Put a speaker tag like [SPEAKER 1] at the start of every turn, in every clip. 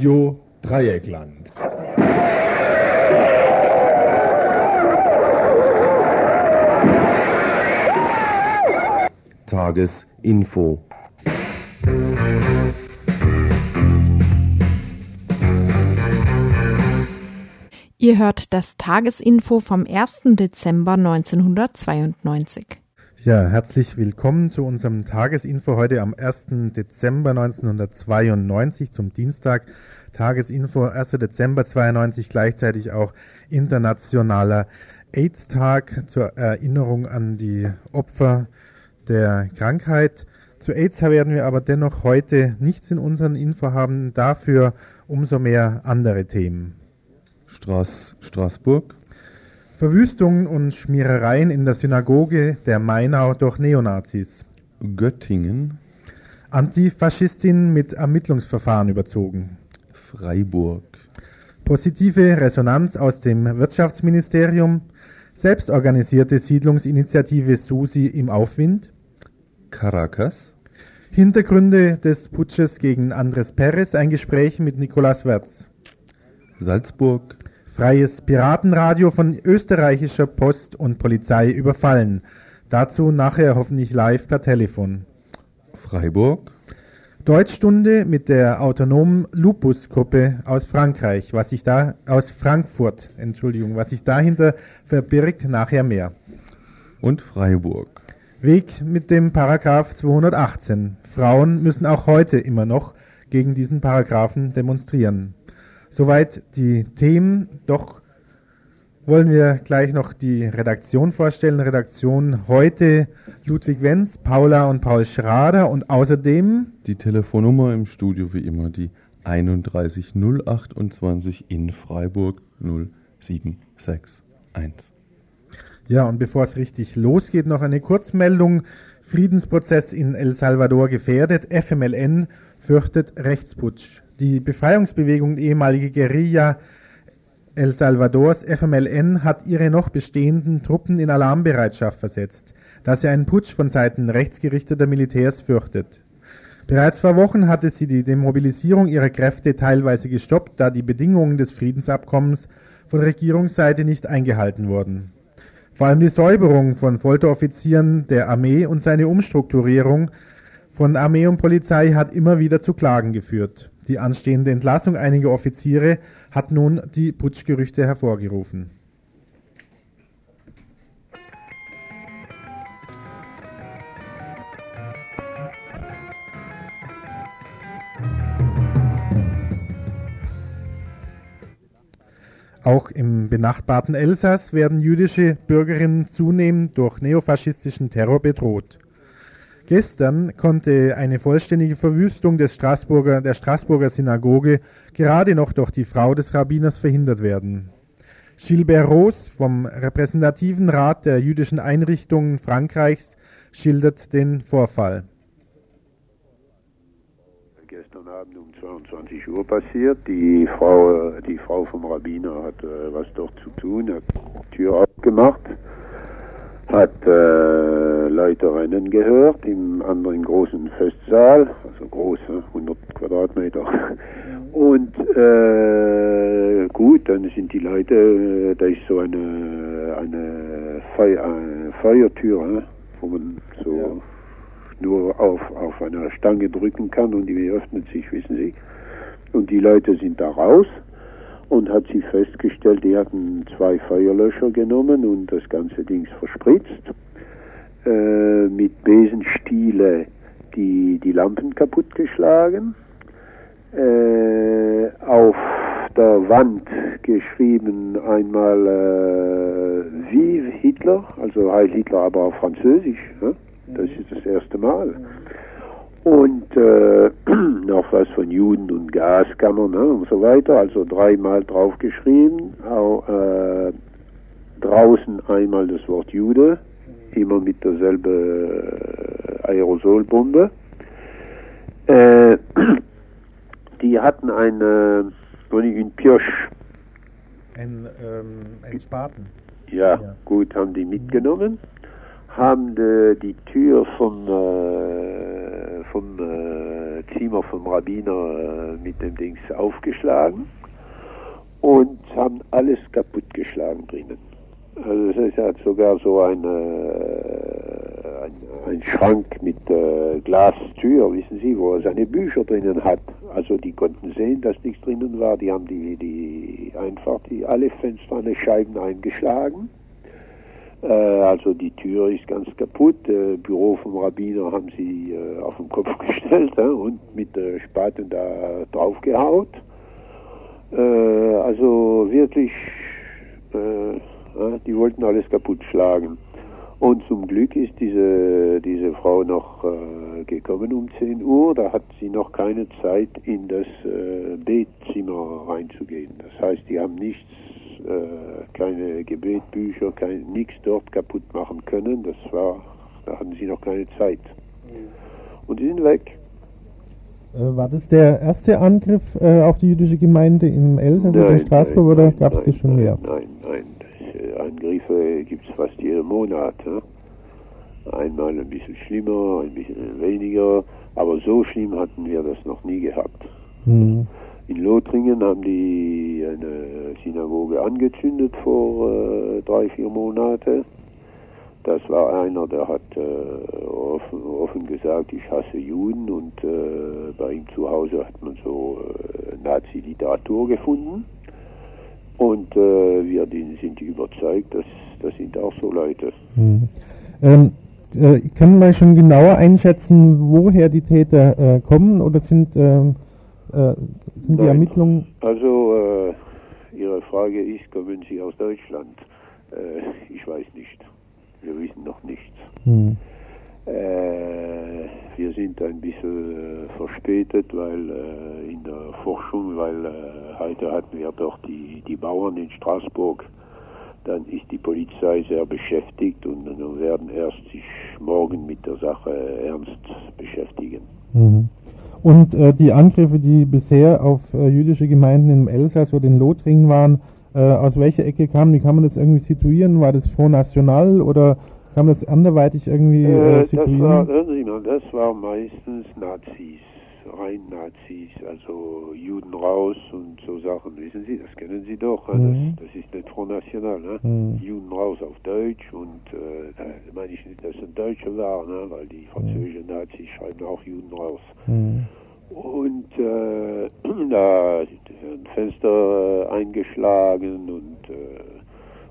[SPEAKER 1] Radio Dreieckland.
[SPEAKER 2] Tagesinfo.
[SPEAKER 3] Ihr hört das Tagesinfo vom 1. Dezember 1992.
[SPEAKER 4] Ja, herzlich willkommen zu unserem Tagesinfo heute am 1. Dezember 1992 zum Dienstag. Tagesinfo 1. Dezember 92 gleichzeitig auch internationaler AIDS-Tag zur Erinnerung an die Opfer der Krankheit. Zu AIDS werden wir aber dennoch heute nichts in unseren Info haben, dafür umso mehr andere Themen.
[SPEAKER 2] Straß, Straßburg.
[SPEAKER 4] Verwüstungen und Schmierereien in der Synagoge der Mainau durch Neonazis.
[SPEAKER 2] Göttingen.
[SPEAKER 4] Antifaschistin mit Ermittlungsverfahren überzogen.
[SPEAKER 2] Freiburg.
[SPEAKER 4] Positive Resonanz aus dem Wirtschaftsministerium. Selbstorganisierte Siedlungsinitiative Susi im Aufwind.
[SPEAKER 2] Caracas.
[SPEAKER 4] Hintergründe des Putsches gegen Andres Perez, ein Gespräch mit Nicolas Wertz.
[SPEAKER 2] Salzburg.
[SPEAKER 4] Freies Piratenradio von österreichischer Post und Polizei überfallen. Dazu nachher hoffentlich live per Telefon.
[SPEAKER 2] Freiburg.
[SPEAKER 4] Deutschstunde mit der autonomen Lupus-Gruppe aus Frankreich, was sich da aus Frankfurt, Entschuldigung, was sich dahinter verbirgt, nachher mehr.
[SPEAKER 2] Und Freiburg.
[SPEAKER 4] Weg mit dem Paragraph 218. Frauen müssen auch heute immer noch gegen diesen Paragraphen demonstrieren. Soweit die Themen. Doch wollen wir gleich noch die Redaktion vorstellen. Redaktion heute Ludwig Wenz, Paula und Paul Schrader und außerdem
[SPEAKER 2] die Telefonnummer im Studio wie immer die 31 028 in Freiburg 0761.
[SPEAKER 4] Ja, und bevor es richtig losgeht, noch eine Kurzmeldung. Friedensprozess in El Salvador gefährdet. FMLN fürchtet Rechtsputsch. Die Befreiungsbewegung ehemalige Guerilla El Salvadors FMLN hat ihre noch bestehenden Truppen in Alarmbereitschaft versetzt, da sie einen Putsch von Seiten rechtsgerichteter Militärs fürchtet. Bereits vor Wochen hatte sie die Demobilisierung ihrer Kräfte teilweise gestoppt, da die Bedingungen des Friedensabkommens von Regierungsseite nicht eingehalten wurden. Vor allem die Säuberung von Folteroffizieren der Armee und seine Umstrukturierung von Armee und Polizei hat immer wieder zu Klagen geführt. Die anstehende Entlassung einiger Offiziere hat nun die Putschgerüchte hervorgerufen. Auch im benachbarten Elsass werden jüdische Bürgerinnen zunehmend durch neofaschistischen Terror bedroht. Gestern konnte eine vollständige Verwüstung des Straßburger, der Straßburger Synagoge gerade noch durch die Frau des Rabbiners verhindert werden. Gilbert Roos vom repräsentativen Rat der jüdischen Einrichtungen Frankreichs schildert den Vorfall.
[SPEAKER 5] Gestern Abend um 22 Uhr passiert. Die Frau, die Frau vom Rabbiner hat äh, was dort zu tun, hat die Tür aufgemacht, hat äh, Leute rennen gehört im anderen großen Festsaal, also groß, 100 Quadratmeter. Und äh, gut, dann sind die Leute, äh, da ist so eine, eine, Feu eine Feuertür, wo man so ja. nur auf, auf einer Stange drücken kann und die öffnet sich, wissen Sie. Und die Leute sind da raus und hat sie festgestellt, die hatten zwei Feuerlöscher genommen und das ganze Ding verspritzt. Äh, mit Besenstiele die, die Lampen kaputtgeschlagen. Äh, auf der Wand geschrieben einmal äh, Vive Hitler, also Heil Hitler, aber auf Französisch. Ja? Das ist das erste Mal. Und äh, noch was von Juden und Gaskammern ne, und so weiter, also dreimal draufgeschrieben. Auch, äh, draußen einmal das Wort Jude, immer mit derselbe Aerosolbombe. Äh, die hatten eine, ein Pirsch.
[SPEAKER 4] Ein, ähm, ein Spaten.
[SPEAKER 5] Ja, ja, gut, haben die mitgenommen, haben die, die Tür vom, äh, vom äh, Zimmer vom Rabbiner äh, mit dem Dings aufgeschlagen und haben alles kaputtgeschlagen drinnen. Also es hat sogar so eine, äh, ein, ein Schrank mit äh, Glastür, wissen Sie, wo er seine Bücher drinnen hat. Also die konnten sehen, dass nichts drinnen war. Die haben die, die einfach die alle Fenster an Scheiben eingeschlagen. Äh, also die Tür ist ganz kaputt. Äh, Büro vom Rabbiner haben sie äh, auf den Kopf gestellt und mit äh, Spaten da draufgehaut. Also wirklich, die wollten alles kaputt schlagen. Und zum Glück ist diese, diese Frau noch gekommen um 10 Uhr. Da hat sie noch keine Zeit, in das Betzimmer reinzugehen. Das heißt, die haben nichts, äh, keine Gebetbücher, kein, nichts dort kaputt machen können. Das war, da hatten sie noch keine Zeit. Und die sind weg.
[SPEAKER 4] Äh, war das der erste Angriff äh, auf die jüdische Gemeinde im Elsass oder in Straßburg
[SPEAKER 5] nein,
[SPEAKER 4] oder
[SPEAKER 5] nein,
[SPEAKER 4] gab es
[SPEAKER 5] nein,
[SPEAKER 4] das schon
[SPEAKER 5] nein,
[SPEAKER 4] mehr?
[SPEAKER 5] Nein, nein. Äh, Angriffe gibt es fast jeden Monat. Ne? Einmal ein bisschen schlimmer, ein bisschen weniger, aber so schlimm hatten wir das noch nie gehabt.
[SPEAKER 4] Hm.
[SPEAKER 5] In Lothringen haben die eine Synagoge angezündet vor äh, drei, vier Monate. Das war einer, der hat äh, offen, offen gesagt, ich hasse Juden und äh, bei ihm zu Hause hat man so äh, Nazi-Literatur gefunden. Und äh, wir sind überzeugt, dass das sind auch so Leute.
[SPEAKER 4] Hm. Ähm, äh, können wir schon genauer einschätzen, woher die Täter äh, kommen oder sind, ähm, äh, sind die. Ermittlungen?
[SPEAKER 5] Also äh, Ihre Frage ist, kommen Sie aus Deutschland? Äh, ich weiß nicht. Wir wissen noch nichts.
[SPEAKER 4] Hm.
[SPEAKER 5] Äh, wir sind ein bisschen äh, verspätet, weil äh, in der Forschung, weil äh, heute hatten wir doch die, die Bauern in Straßburg. Dann ist die Polizei sehr beschäftigt und dann werden erst sich morgen mit der Sache ernst beschäftigen.
[SPEAKER 4] Mhm. Und äh, die Angriffe, die bisher auf äh, jüdische Gemeinden im Elsass oder in Lothringen waren, äh, aus welcher Ecke kamen? Wie kann man das irgendwie situieren? War das Front National oder kann man das anderweitig irgendwie
[SPEAKER 5] Äh,
[SPEAKER 4] äh,
[SPEAKER 5] das war,
[SPEAKER 4] situieren?
[SPEAKER 5] das war meistens Nazis, rein Nazis, also Juden raus und so Sachen, wissen Sie, das kennen Sie doch,
[SPEAKER 4] Mhm.
[SPEAKER 5] das, das ist nicht Front National, ne?
[SPEAKER 4] Mhm.
[SPEAKER 5] Juden raus auf Deutsch und äh, da meine ich nicht, dass es ein Deutscher war, ne? weil die französischen Nazis schreiben auch Juden raus.
[SPEAKER 4] Hm.
[SPEAKER 5] Und äh, da sind Fenster äh, eingeschlagen und äh,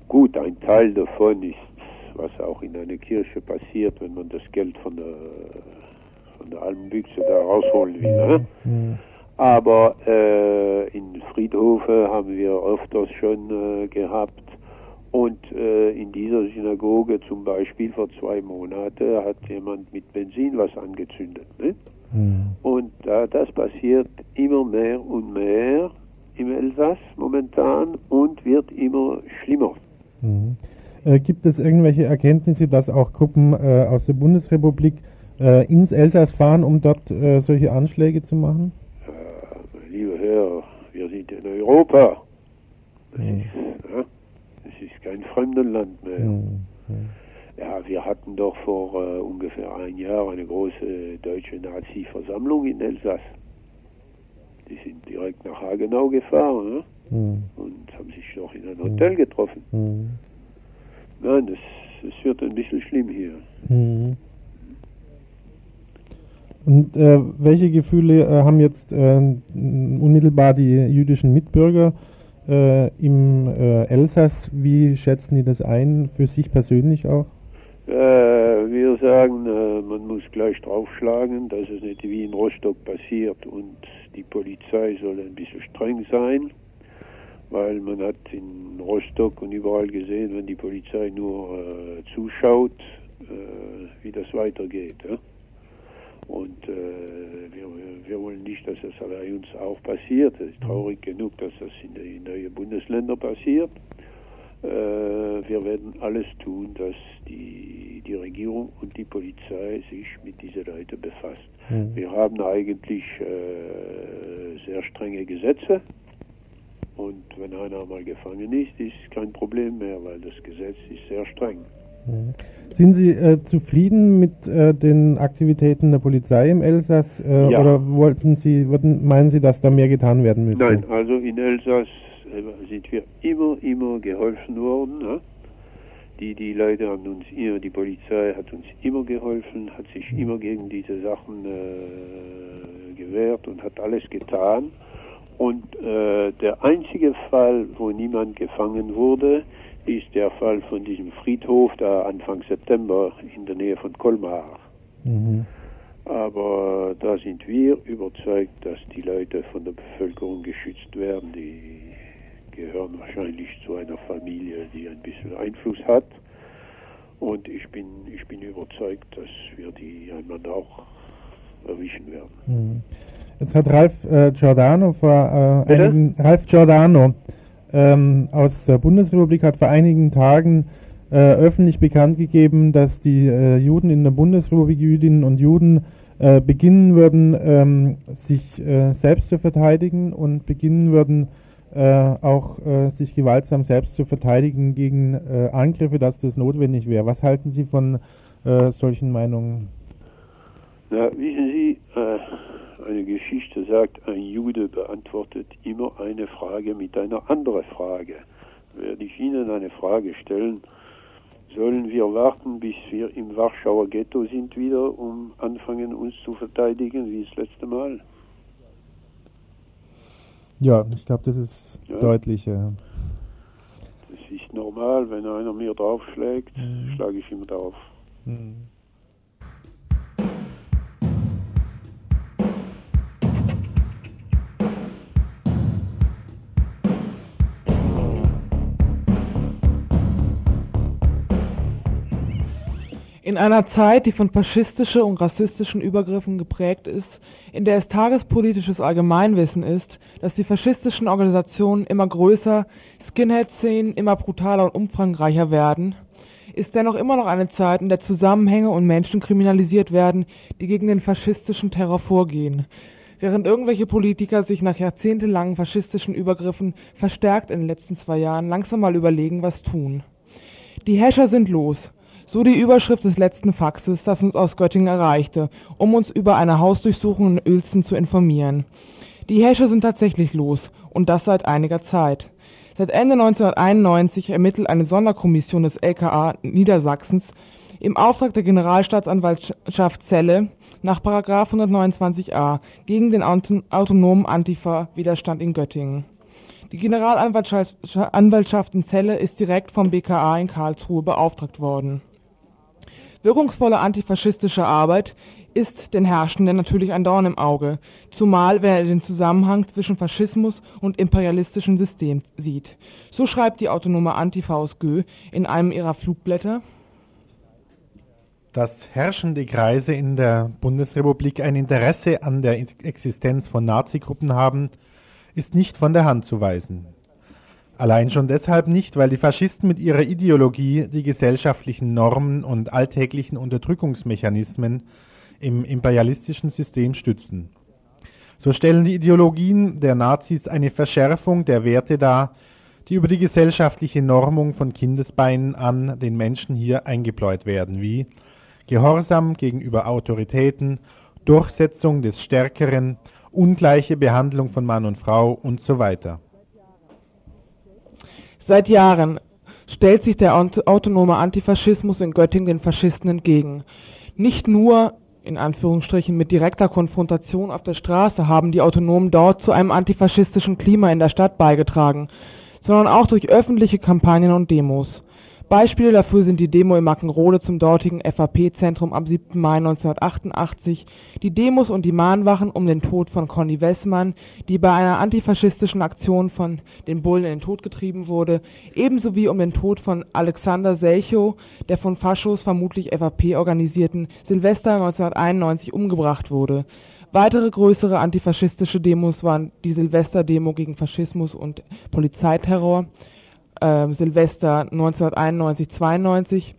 [SPEAKER 5] gut, ein Teil davon ist, was auch in einer Kirche passiert, wenn man das Geld von der, von der Almbüchse da rausholen will. Ne? Aber äh, in Friedhofe haben wir öfters schon äh, gehabt. Und äh, in dieser Synagoge zum Beispiel vor zwei Monaten hat jemand mit Benzin was angezündet. Ne?
[SPEAKER 4] Hm.
[SPEAKER 5] Und äh, das passiert immer mehr und mehr im Elsass momentan und wird immer schlimmer.
[SPEAKER 4] Mhm. Äh, gibt es irgendwelche Erkenntnisse, dass auch Gruppen äh, aus der Bundesrepublik äh, ins Elsass fahren, um dort äh, solche Anschläge zu machen?
[SPEAKER 5] Äh, lieber Herr, wir sind in Europa. Das,
[SPEAKER 4] Mhm.
[SPEAKER 5] ist, ja, das ist kein Fremdenland mehr.
[SPEAKER 4] Hm. Hm.
[SPEAKER 5] Ja, wir hatten doch vor äh, ungefähr ein Jahr eine große deutsche Nazi-Versammlung in Elsass. Die sind direkt nach Hagenau gefahren ne?
[SPEAKER 4] Hm.
[SPEAKER 5] und haben sich noch in ein Hotel getroffen.
[SPEAKER 4] Hm.
[SPEAKER 5] Nein, das, das wird ein bisschen schlimm hier.
[SPEAKER 4] Mhm. Und äh, welche Gefühle äh, haben jetzt äh, unmittelbar die jüdischen Mitbürger äh, im äh, Elsass? Wie schätzen die das ein, für sich persönlich auch?
[SPEAKER 5] Wir sagen, man muss gleich draufschlagen, dass es nicht wie in Rostock passiert und die Polizei soll ein bisschen streng sein, weil man hat in Rostock und überall gesehen, wenn die Polizei nur äh, zuschaut, äh, wie das weitergeht. Ja? Und äh, wir, wir wollen nicht, dass das bei uns auch passiert. Es ist traurig genug, dass das in den neuen Bundesländern passiert. Äh, wir werden alles tun, dass die, die Regierung und die Polizei sich mit diesen Leuten befasst.
[SPEAKER 4] Mhm.
[SPEAKER 5] Wir haben eigentlich äh, sehr strenge Gesetze. Und wenn einer mal gefangen ist, ist kein Problem mehr, weil das Gesetz ist sehr streng.
[SPEAKER 4] Mhm. Sind Sie äh, zufrieden mit äh, den Aktivitäten der Polizei im Elsass äh, ja. oder wollten Sie, würden, meinen Sie, dass da mehr getan werden müsste?
[SPEAKER 5] Nein, also in Elsass äh, sind wir immer, immer geholfen worden. Ne? Die, die Leute haben uns immer, die Polizei hat uns immer geholfen, hat sich immer gegen diese Sachen äh, gewehrt und hat alles getan. Und äh, der einzige Fall, wo niemand gefangen wurde, ist der Fall von diesem Friedhof da Anfang September in der Nähe von Colmar. Mhm. Aber da sind wir überzeugt, dass die Leute von der Bevölkerung geschützt werden. Die gehören wahrscheinlich zu einer Familie, die ein bisschen Einfluss hat. Und ich bin, ich bin überzeugt, dass wir die einmal auch erwischen werden.
[SPEAKER 4] Mhm. Jetzt hat Ralf äh, Giordano vor äh, einigen, Ralf Giordano ähm, aus der Bundesrepublik hat vor einigen Tagen äh, öffentlich bekannt gegeben, dass die äh, Juden in der Bundesrepublik, Jüdinnen und Juden, äh, beginnen würden, ähm, sich äh, selbst zu verteidigen und beginnen würden, äh, auch äh, sich gewaltsam selbst zu verteidigen gegen Angriffe, dass das notwendig wäre. Was halten Sie von solchen Meinungen?
[SPEAKER 5] Na, wissen Sie, eine Geschichte sagt, ein Jude beantwortet immer eine Frage mit einer anderen Frage. Werde ich Ihnen eine Frage stellen, sollen wir warten, bis wir im Warschauer Ghetto sind wieder, um anfangen, uns zu verteidigen, wie das letzte Mal?
[SPEAKER 4] Ja, ich glaube, das ist ja. deutlich. Ja.
[SPEAKER 5] Das ist normal, wenn einer mir draufschlägt, mhm. schlage ich ihm drauf. Mhm.
[SPEAKER 6] In einer Zeit, die von faschistischen und rassistischen Übergriffen geprägt ist, in der es tagespolitisches Allgemeinwissen ist, dass die faschistischen Organisationen immer größer, Skinhead-Szenen immer brutaler und umfangreicher werden, ist dennoch immer noch eine Zeit, in der Zusammenhänge und Menschen kriminalisiert werden, die gegen den faschistischen Terror vorgehen. Während irgendwelche Politiker sich nach jahrzehntelangen faschistischen Übergriffen verstärkt in den letzten zwei Jahren langsam mal überlegen, was tun. Die Häscher sind los. So die Überschrift des letzten Faxes, das uns aus Göttingen erreichte, um uns über eine Hausdurchsuchung in Uelzen zu informieren. Die Häscher sind tatsächlich los, und das seit einiger Zeit. Seit Ende 1991 ermittelt eine Sonderkommission des LKA Niedersachsens im Auftrag der Generalstaatsanwaltschaft Celle nach 129a gegen den autonomen Antifa-Widerstand in Göttingen. Die Generalanwaltschaft in Celle ist direkt vom BKA in Karlsruhe beauftragt worden Wirkungsvolle antifaschistische Arbeit ist den Herrschenden natürlich ein Dorn im Auge, zumal wenn er den Zusammenhang zwischen Faschismus und imperialistischem System sieht. So schreibt die autonome Antifa aus Gö in einem ihrer Flugblätter.
[SPEAKER 4] Dass herrschende Kreise in der Bundesrepublik ein Interesse an der Existenz von Nazigruppen haben, ist nicht von der Hand zu weisen. Allein schon deshalb nicht, weil die Faschisten mit ihrer Ideologie die gesellschaftlichen Normen und alltäglichen Unterdrückungsmechanismen im imperialistischen System stützen. So stellen die Ideologien der Nazis eine Verschärfung der Werte dar, die über die gesellschaftliche Normung von Kindesbeinen an den Menschen hier eingebläut werden, wie Gehorsam gegenüber Autoritäten, Durchsetzung des Stärkeren, ungleiche Behandlung von Mann und Frau und so weiter.
[SPEAKER 6] Seit Jahren stellt sich der autonome Antifaschismus in Göttingen den Faschisten entgegen. Nicht nur in Anführungsstrichen mit direkter Konfrontation auf der Straße haben die Autonomen dort zu einem antifaschistischen Klima in der Stadt beigetragen, sondern auch durch öffentliche Kampagnen und Demos Beispiele dafür sind die Demo in Mackenrode zum dortigen FAP-Zentrum am 7. Mai 1988, die Demos und die Mahnwachen um den Tod von Conny Wessmann, die bei einer antifaschistischen Aktion von den Bullen in den Tod getrieben wurde, ebenso wie um den Tod von Alexander Selchow, der von Faschos vermutlich FAP organisierten Silvester 1991 umgebracht wurde. Weitere größere antifaschistische Demos waren die Silvester-Demo gegen Faschismus und Polizeiterror äh, Silvester 1991-92,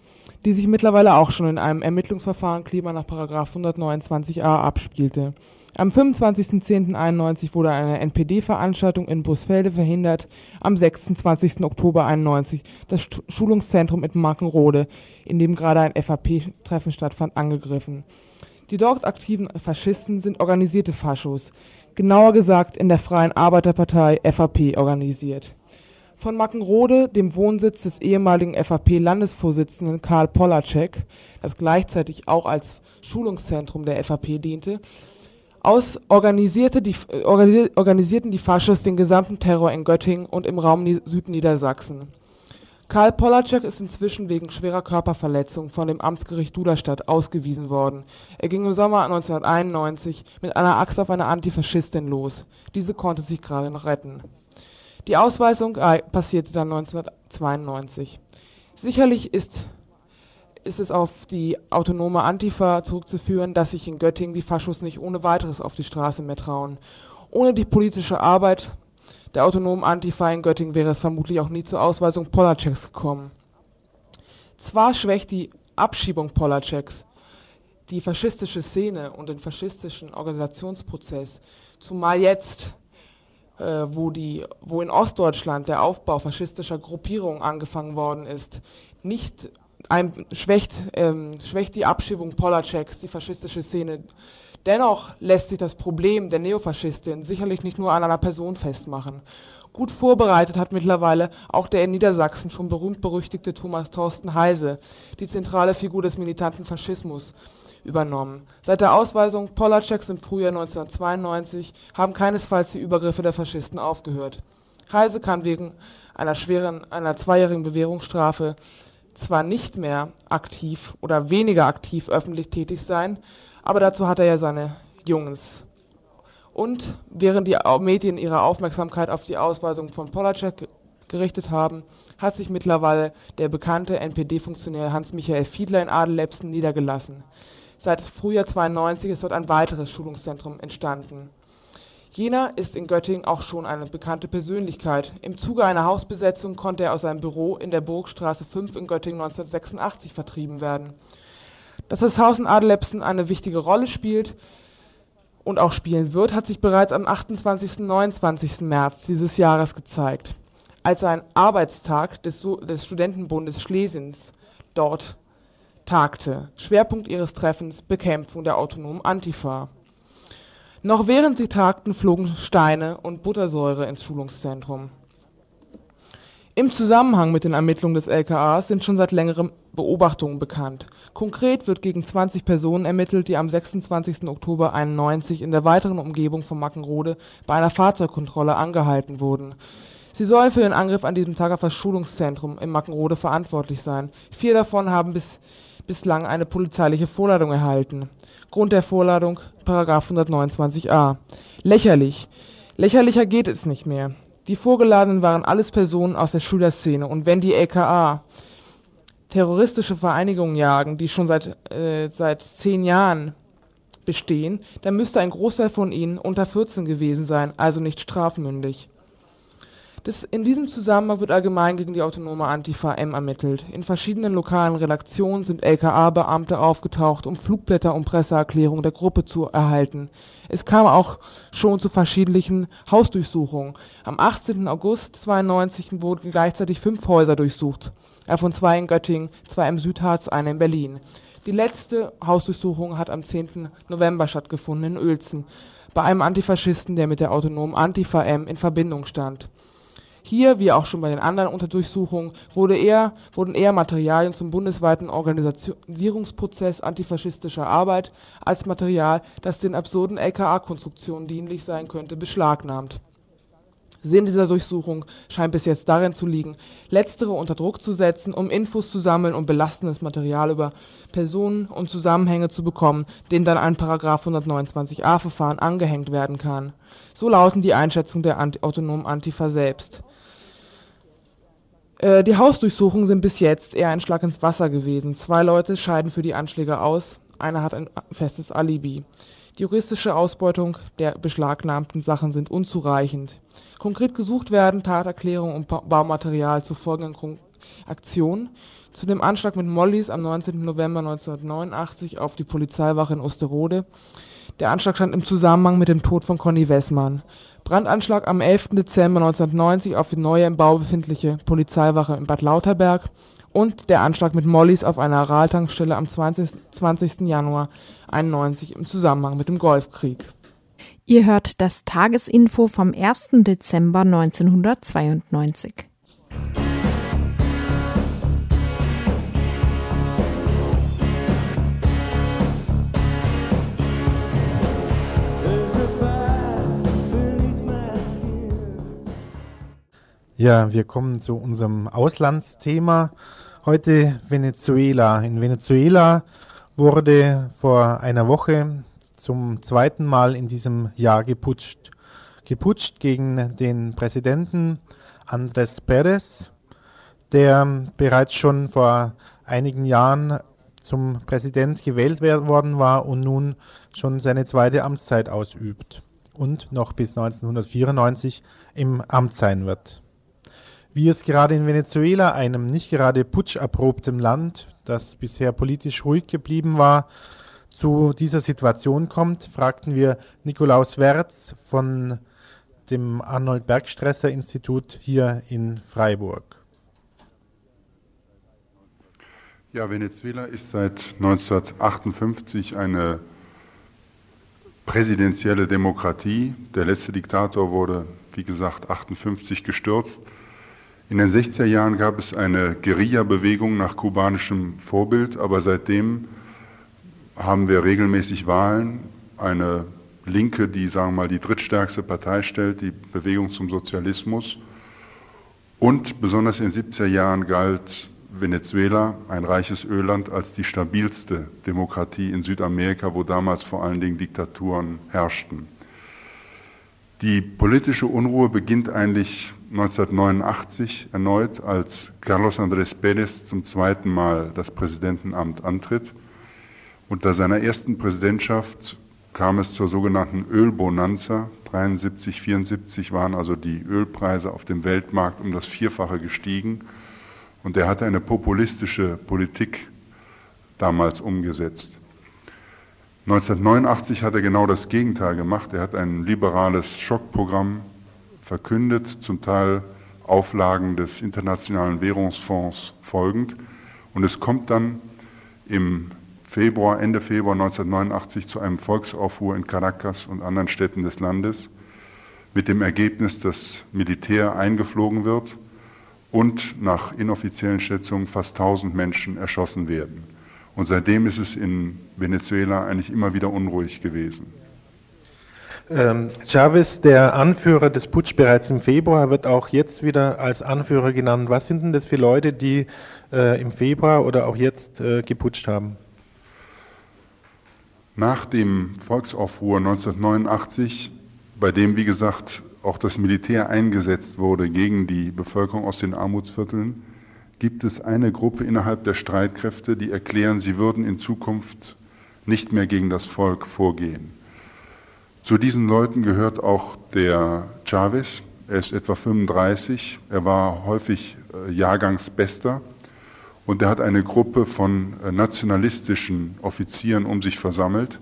[SPEAKER 6] die sich mittlerweile auch schon in einem Ermittlungsverfahren Klima nach 129a abspielte. Am 25.10.91 wurde eine NPD-Veranstaltung in Busfelde verhindert, am 26. Oktober 91 das Schulungszentrum in Markenrode, in dem gerade ein FAP-Treffen stattfand, angegriffen. Die dort aktiven Faschisten sind organisierte Faschos, genauer gesagt in der Freien Arbeiterpartei FAP organisiert. Von Mackenrode, dem Wohnsitz des ehemaligen FAP-Landesvorsitzenden Karl Polacek, das gleichzeitig auch als Schulungszentrum der FAP diente, aus organisierte die, äh, organisierten die Faschos den gesamten Terror in Göttingen und im Raum Südniedersachsen. Karl Polacek ist inzwischen wegen schwerer Körperverletzung von dem Amtsgericht Duderstadt ausgewiesen worden. Er ging im Sommer 1991 mit einer Axt auf eine Antifaschistin los. Diese konnte sich gerade noch retten. Die Ausweisung passierte dann 1992. Sicherlich ist ist es auf die autonome Antifa zurückzuführen, dass sich in Göttingen die Faschos nicht ohne weiteres auf die Straße mehr trauen. Ohne die politische Arbeit der autonomen Antifa in Göttingen wäre es vermutlich auch nie zur Ausweisung Polaceks gekommen. Zwar schwächt die Abschiebung Polaceks die faschistische Szene und den faschistischen Organisationsprozess, zumal jetzt, äh, wo, die, wo in Ostdeutschland der Aufbau faschistischer Gruppierungen angefangen worden ist, nicht ein, schwächt, ähm, schwächt die Abschiebung Polaceks die faschistische Szene. Dennoch lässt sich das Problem der Neofaschistin sicherlich nicht nur an einer Person festmachen. Gut vorbereitet hat mittlerweile auch der in Niedersachsen schon berühmt-berüchtigte Thomas Thorsten Heise die zentrale Figur des militanten Faschismus übernommen. Seit der Ausweisung Polaceks im Frühjahr 1992 haben keinesfalls die Übergriffe der Faschisten aufgehört. Heise kann wegen einer schweren, einer zweijährigen Bewährungsstrafe zwar nicht mehr aktiv oder weniger aktiv öffentlich tätig sein, aber dazu hat er ja seine Jungs. Und während die Medien ihre Aufmerksamkeit auf die Ausweisung von Polacek gerichtet haben, hat sich mittlerweile der bekannte NPD-Funktionär Hans-Michael Fiedler in Adellepsen niedergelassen. Seit Frühjahr 92 ist dort ein weiteres Schulungszentrum entstanden. Jener ist in Göttingen auch schon eine bekannte Persönlichkeit. Im Zuge einer Hausbesetzung konnte er aus seinem Büro in der Burgstraße 5 in Göttingen 1986 vertrieben werden. Dass das Haus in Adelepsen eine wichtige Rolle spielt und auch spielen wird, hat sich bereits am 28. und 29. März dieses Jahres gezeigt, als ein Arbeitstag des, des Studentenbundes Schlesiens dort tagte. Schwerpunkt ihres Treffens Bekämpfung der autonomen Antifa. Noch während sie tagten, flogen Steine und Buttersäure ins Schulungszentrum. Im Zusammenhang mit den Ermittlungen des LKA sind schon seit längerem Beobachtungen bekannt. Konkret wird gegen 20 Personen ermittelt, die am 26. Oktober 91 in der weiteren Umgebung von Mackenrode bei einer Fahrzeugkontrolle angehalten wurden. Sie sollen für den Angriff an diesem Tag auf das Schulungszentrum in Mackenrode verantwortlich sein. Vier davon haben bis, bislang eine polizeiliche Vorladung erhalten. Grund der Vorladung 129a. Lächerlich. Lächerlicher geht es nicht mehr. Die Vorgeladenen waren alles Personen aus der Schülerszene und wenn die LKA terroristische Vereinigungen jagen, die schon seit, äh, seit zehn Jahren bestehen, dann müsste ein Großteil von ihnen unter 14 gewesen sein, also nicht strafmündig. Das, in diesem Zusammenhang wird allgemein gegen die autonome Antifa M ermittelt. In verschiedenen lokalen Redaktionen sind LKA-Beamte aufgetaucht, um Flugblätter und Presseerklärungen der Gruppe zu erhalten. Es kam auch schon zu verschiedenen Hausdurchsuchungen. Am 18. August 92 wurden gleichzeitig fünf Häuser durchsucht, davon zwei in Göttingen, zwei im Südharz, eine in Berlin. Die letzte Hausdurchsuchung hat am 10. November stattgefunden in Uelzen, bei einem Antifaschisten, der mit der autonomen Antifa M in Verbindung stand. Hier, wie auch schon bei den anderen Unterdurchsuchungen, wurde eher, wurden eher Materialien zum bundesweiten Organisierungsprozess antifaschistischer Arbeit als Material, das den absurden LKA-Konstruktionen dienlich sein könnte, beschlagnahmt. Sinn dieser Durchsuchung scheint bis jetzt darin zu liegen, letztere unter Druck zu setzen, um Infos zu sammeln und belastendes Material über Personen und Zusammenhänge zu bekommen, denen dann ein § 129a Verfahren angehängt werden kann. So lauten die Einschätzungen der autonomen Antifa selbst äh, die Hausdurchsuchungen sind bis jetzt eher ein Schlag ins Wasser gewesen. Zwei Leute scheiden für die Anschläge aus, einer hat ein festes Alibi. Die juristische Ausbeutung der beschlagnahmten Sachen sind unzureichend. Konkret gesucht werden Taterklärung und Baumaterial zu folgenden Aktionen. Zu dem Anschlag mit Mollys am 19. November 1989 auf die Polizeiwache in Osterode. Der Anschlag stand im Zusammenhang mit dem Tod von Conny Wessmann. Brandanschlag am 11. Dezember 1990 auf die neue im Bau befindliche Polizeiwache in Bad Lauterberg und der Anschlag mit Mollys auf einer Aral-Tankstelle am 20. 20. Januar 91 im Zusammenhang mit dem Golfkrieg.
[SPEAKER 3] Ihr hört das Tagesinfo vom 1. Dezember 1992.
[SPEAKER 4] Ja, wir kommen zu unserem Auslandsthema. Heute Venezuela. In Venezuela wurde vor einer Woche zum zweiten Mal in diesem Jahr geputscht. Geputscht gegen den Präsidenten Andrés Pérez, der bereits schon vor einigen Jahren zum Präsident gewählt worden war und nun schon seine zweite Amtszeit ausübt und noch bis 1994 im Amt sein wird wie es gerade in Venezuela, einem nicht gerade putscherprobten Land, das bisher politisch ruhig geblieben war, zu dieser Situation kommt, fragten wir Nikolaus Wertz von dem Arnold Bergstresser Institut hier in Freiburg.
[SPEAKER 7] Ja, Venezuela ist seit 1958 eine präsidentielle Demokratie. Der letzte Diktator wurde, wie gesagt, 1958 gestürzt. In den 60er Jahren gab es eine Guerilla-Bewegung nach kubanischem Vorbild, aber seitdem haben wir regelmäßig Wahlen. Eine Linke, die, sagen wir mal, die drittstärkste Partei stellt, die Bewegung zum Sozialismus. Und besonders in den 70er Jahren galt Venezuela, ein reiches Ölland, als die stabilste Demokratie in Südamerika, wo damals vor allen Dingen Diktaturen herrschten. Die politische Unruhe beginnt eigentlich 1989 erneut, als Carlos Andrés Pérez zum zweiten Mal das Präsidentenamt antritt. Unter seiner ersten Präsidentschaft kam es zur sogenannten Ölbonanza. 73, 74 waren also die Ölpreise auf dem Weltmarkt um das Vierfache gestiegen. Und er hatte eine populistische Politik damals umgesetzt. 1989 hat er genau das Gegenteil gemacht. Er hat ein liberales Schockprogramm verkündet, zum Teil Auflagen des Internationalen Währungsfonds folgend. Und es kommt dann im Februar, Ende Februar 1989 zu einem Volksaufruhr in Caracas und anderen Städten des Landes mit dem Ergebnis, dass Militär eingeflogen wird und nach inoffiziellen Schätzungen fast 1000 Menschen erschossen werden. Und seitdem ist es in Venezuela eigentlich immer wieder unruhig gewesen.
[SPEAKER 4] Ähm, Chavez, der Anführer des Putsch bereits im Februar, wird auch jetzt wieder als Anführer genannt. Was sind denn das für Leute, die äh, im Februar oder auch jetzt äh, geputscht haben?
[SPEAKER 7] Nach dem Volksaufruhr 1989, bei dem, wie gesagt, auch das Militär eingesetzt wurde gegen die Bevölkerung aus den Armutsvierteln, gibt es eine Gruppe innerhalb der Streitkräfte, die erklären, sie würden in Zukunft nicht mehr gegen das Volk vorgehen. Zu diesen Leuten gehört auch der Chavez. Er ist etwa 35. Er war häufig äh, Jahrgangsbester. Und er hat eine Gruppe von äh, nationalistischen Offizieren um sich versammelt.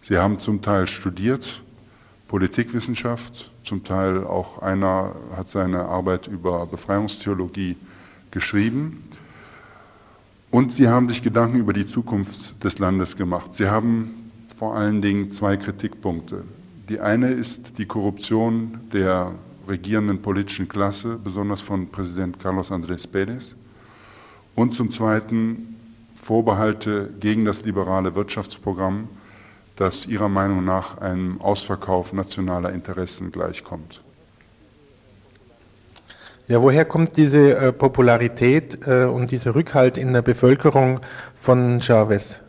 [SPEAKER 7] Sie haben zum Teil studiert, Politikwissenschaft, zum Teil auch einer hat seine Arbeit über Befreiungstheologie geschrieben. Und sie haben sich Gedanken über die Zukunft des Landes gemacht. Sie haben vor allen Dingen zwei Kritikpunkte. Die eine ist die Korruption der regierenden politischen Klasse, besonders von Präsident Carlos Andrés Pérez. Und zum Zweiten Vorbehalte gegen das liberale Wirtschaftsprogramm, das ihrer Meinung nach einem Ausverkauf nationaler Interessen gleichkommt.
[SPEAKER 4] Ja, woher kommt diese äh, Popularität äh, und dieser Rückhalt in der Bevölkerung von Chavez?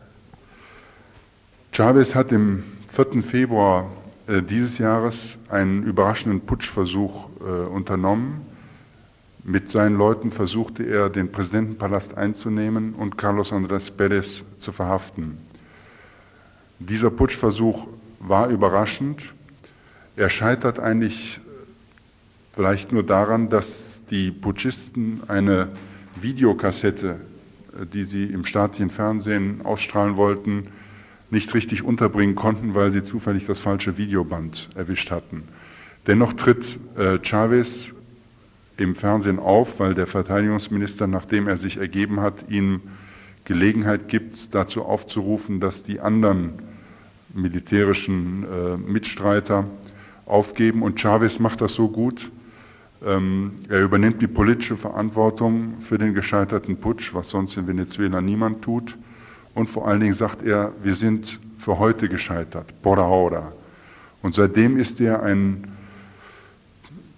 [SPEAKER 7] Chavez hat im 4. Februar äh, dieses Jahres einen überraschenden Putschversuch äh, unternommen. Mit seinen Leuten versuchte er, den Präsidentenpalast einzunehmen und Carlos Andrés Pérez zu verhaften. Dieser Putschversuch war überraschend. Er scheitert eigentlich vielleicht nur daran, dass die Putschisten eine Videokassette, äh, die sie im staatlichen Fernsehen ausstrahlen wollten, nicht richtig unterbringen konnten, weil sie zufällig das falsche Videoband erwischt hatten. Dennoch tritt äh, Chavez im Fernsehen auf, weil der Verteidigungsminister, nachdem er sich ergeben hat, ihm Gelegenheit gibt, dazu aufzurufen, dass die anderen militärischen äh, Mitstreiter aufgeben. Und Chavez macht das so gut. Ähm, er übernimmt die politische Verantwortung für den gescheiterten Putsch, was sonst in Venezuela niemand tut. Und vor allen Dingen sagt er, wir sind für heute gescheitert, por ahora. Und seitdem ist er ein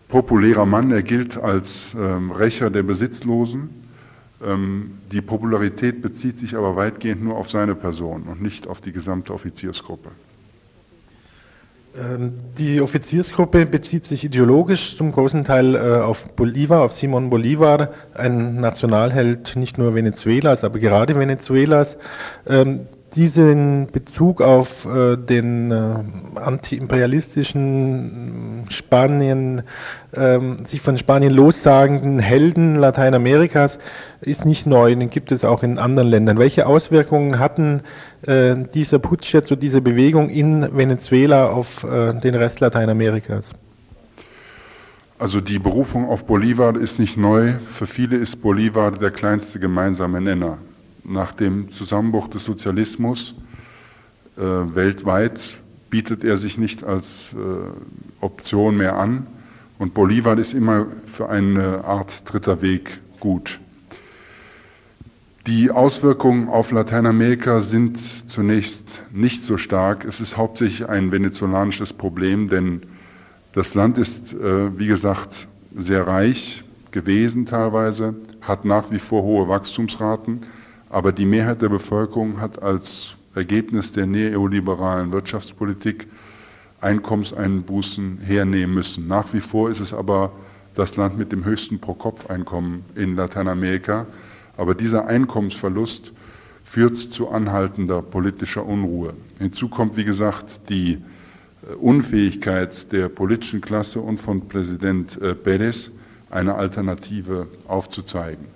[SPEAKER 7] populärer Mann. Er gilt als ähm, Rächer der Besitzlosen. Ähm, die Popularität bezieht sich aber weitgehend nur auf seine Person und nicht auf die gesamte Offiziersgruppe.
[SPEAKER 4] Ähm, die Offiziersgruppe bezieht sich ideologisch zum großen Teil äh, auf Bolivar, auf Simon Bolivar, ein Nationalheld nicht nur Venezuelas, aber gerade Venezuelas. Diesen Bezug auf äh, den äh, antiimperialistischen Spanien, ähm, sich von Spanien lossagenden Helden Lateinamerikas ist nicht neu, den gibt es auch in anderen Ländern. Welche Auswirkungen hatten äh, dieser Putsch jetzt oder diese Bewegung in Venezuela auf äh, den Rest Lateinamerikas?
[SPEAKER 7] Also die Berufung auf Bolivar ist nicht neu. Für viele ist Bolivar der kleinste gemeinsame Nenner nach dem Zusammenbruch des Sozialismus äh, weltweit bietet er sich nicht als äh, Option mehr an. Und Bolivar ist immer für eine Art dritter Weg gut. Die Auswirkungen auf Lateinamerika sind zunächst nicht so stark. Es ist hauptsächlich ein venezolanisches Problem, denn das Land ist, äh, wie gesagt, sehr reich gewesen teilweise, hat nach wie vor hohe Wachstumsraten aber die Mehrheit der Bevölkerung hat als Ergebnis der neoliberalen Wirtschaftspolitik Einkommenseinbußen hernehmen müssen. Nach wie vor ist es aber das Land mit dem höchsten Pro-Kopf-Einkommen in Lateinamerika. Aber dieser Einkommensverlust führt zu anhaltender politischer Unruhe. Hinzu kommt, wie gesagt, die äh, Unfähigkeit der politischen Klasse und von Präsident äh, Pérez, eine Alternative aufzuzeigen.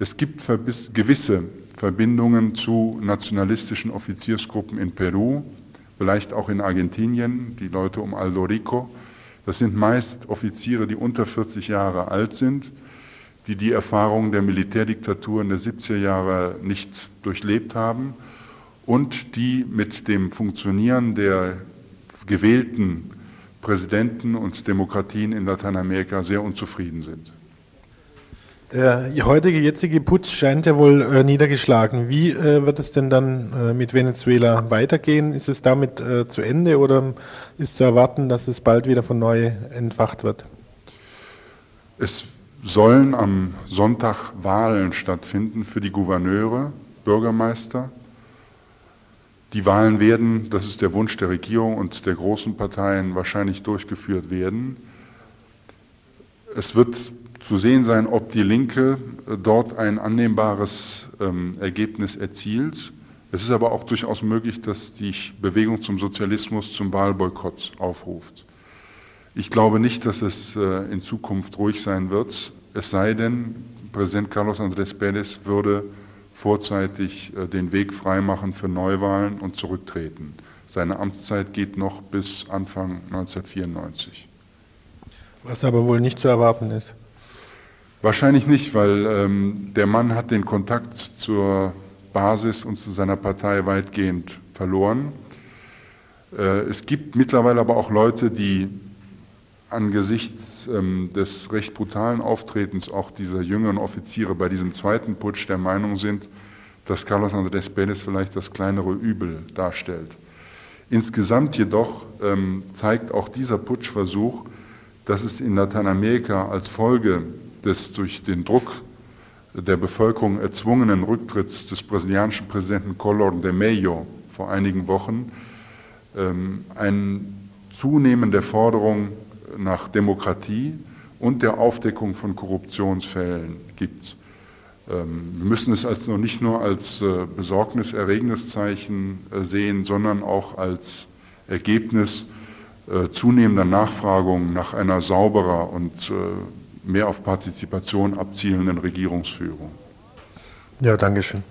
[SPEAKER 7] Es gibt gewisse Verbindungen zu nationalistischen Offiziersgruppen in Peru, vielleicht auch in Argentinien, die Leute um Aldo Rico. Das sind meist Offiziere, die unter 40 Jahre alt sind, die die Erfahrungen der Militärdiktaturen der 70er Jahre nicht durchlebt haben und die mit dem Funktionieren der gewählten Präsidenten und Demokratien in Lateinamerika sehr unzufrieden sind.
[SPEAKER 4] Der heutige, jetzige Putsch scheint ja wohl äh, niedergeschlagen. Wie äh, wird es denn dann äh, mit Venezuela weitergehen? Ist es damit äh, zu Ende oder ist zu erwarten, dass es bald wieder von neu entfacht wird?
[SPEAKER 7] Es sollen am Sonntag Wahlen stattfinden für die Gouverneure, Bürgermeister. Die Wahlen werden, das ist der Wunsch der Regierung und der großen Parteien, wahrscheinlich durchgeführt werden. Es wird zu sehen sein, ob die Linke äh, dort ein annehmbares ähm, Ergebnis erzielt. Es ist aber auch durchaus möglich, dass die Bewegung zum Sozialismus zum Wahlboykott aufruft. Ich glaube nicht, dass es äh, in Zukunft ruhig sein wird, es sei denn, Präsident Carlos Andrés Pérez würde vorzeitig äh, den Weg freimachen für Neuwahlen und zurücktreten. Seine Amtszeit geht noch bis Anfang 1994.
[SPEAKER 4] Was aber wohl nicht zu erwarten ist.
[SPEAKER 7] Wahrscheinlich nicht, weil ähm, der Mann hat den Kontakt zur Basis und zu seiner Partei weitgehend verloren. Äh, es gibt mittlerweile aber auch Leute, die angesichts ähm, des recht brutalen Auftretens auch dieser jüngeren Offiziere bei diesem zweiten Putsch der Meinung sind, dass Carlos Andrés Pérez vielleicht das kleinere Übel darstellt. Insgesamt jedoch ähm, zeigt auch dieser Putschversuch, dass es in Lateinamerika als Folge des durch den Druck der Bevölkerung erzwungenen Rücktritts des brasilianischen Präsidenten Collor de Mello vor einigen Wochen ähm, eine zunehmende Forderung nach Demokratie und der Aufdeckung von Korruptionsfällen gibt. Ähm, wir müssen es also nicht nur als äh, besorgniserregendes Zeichen äh, sehen, sondern auch als Ergebnis äh, zunehmender Nachfragung nach einer sauberer und mehr auf Partizipation abzielenden Regierungsführung.
[SPEAKER 4] Ja, Dankeschön.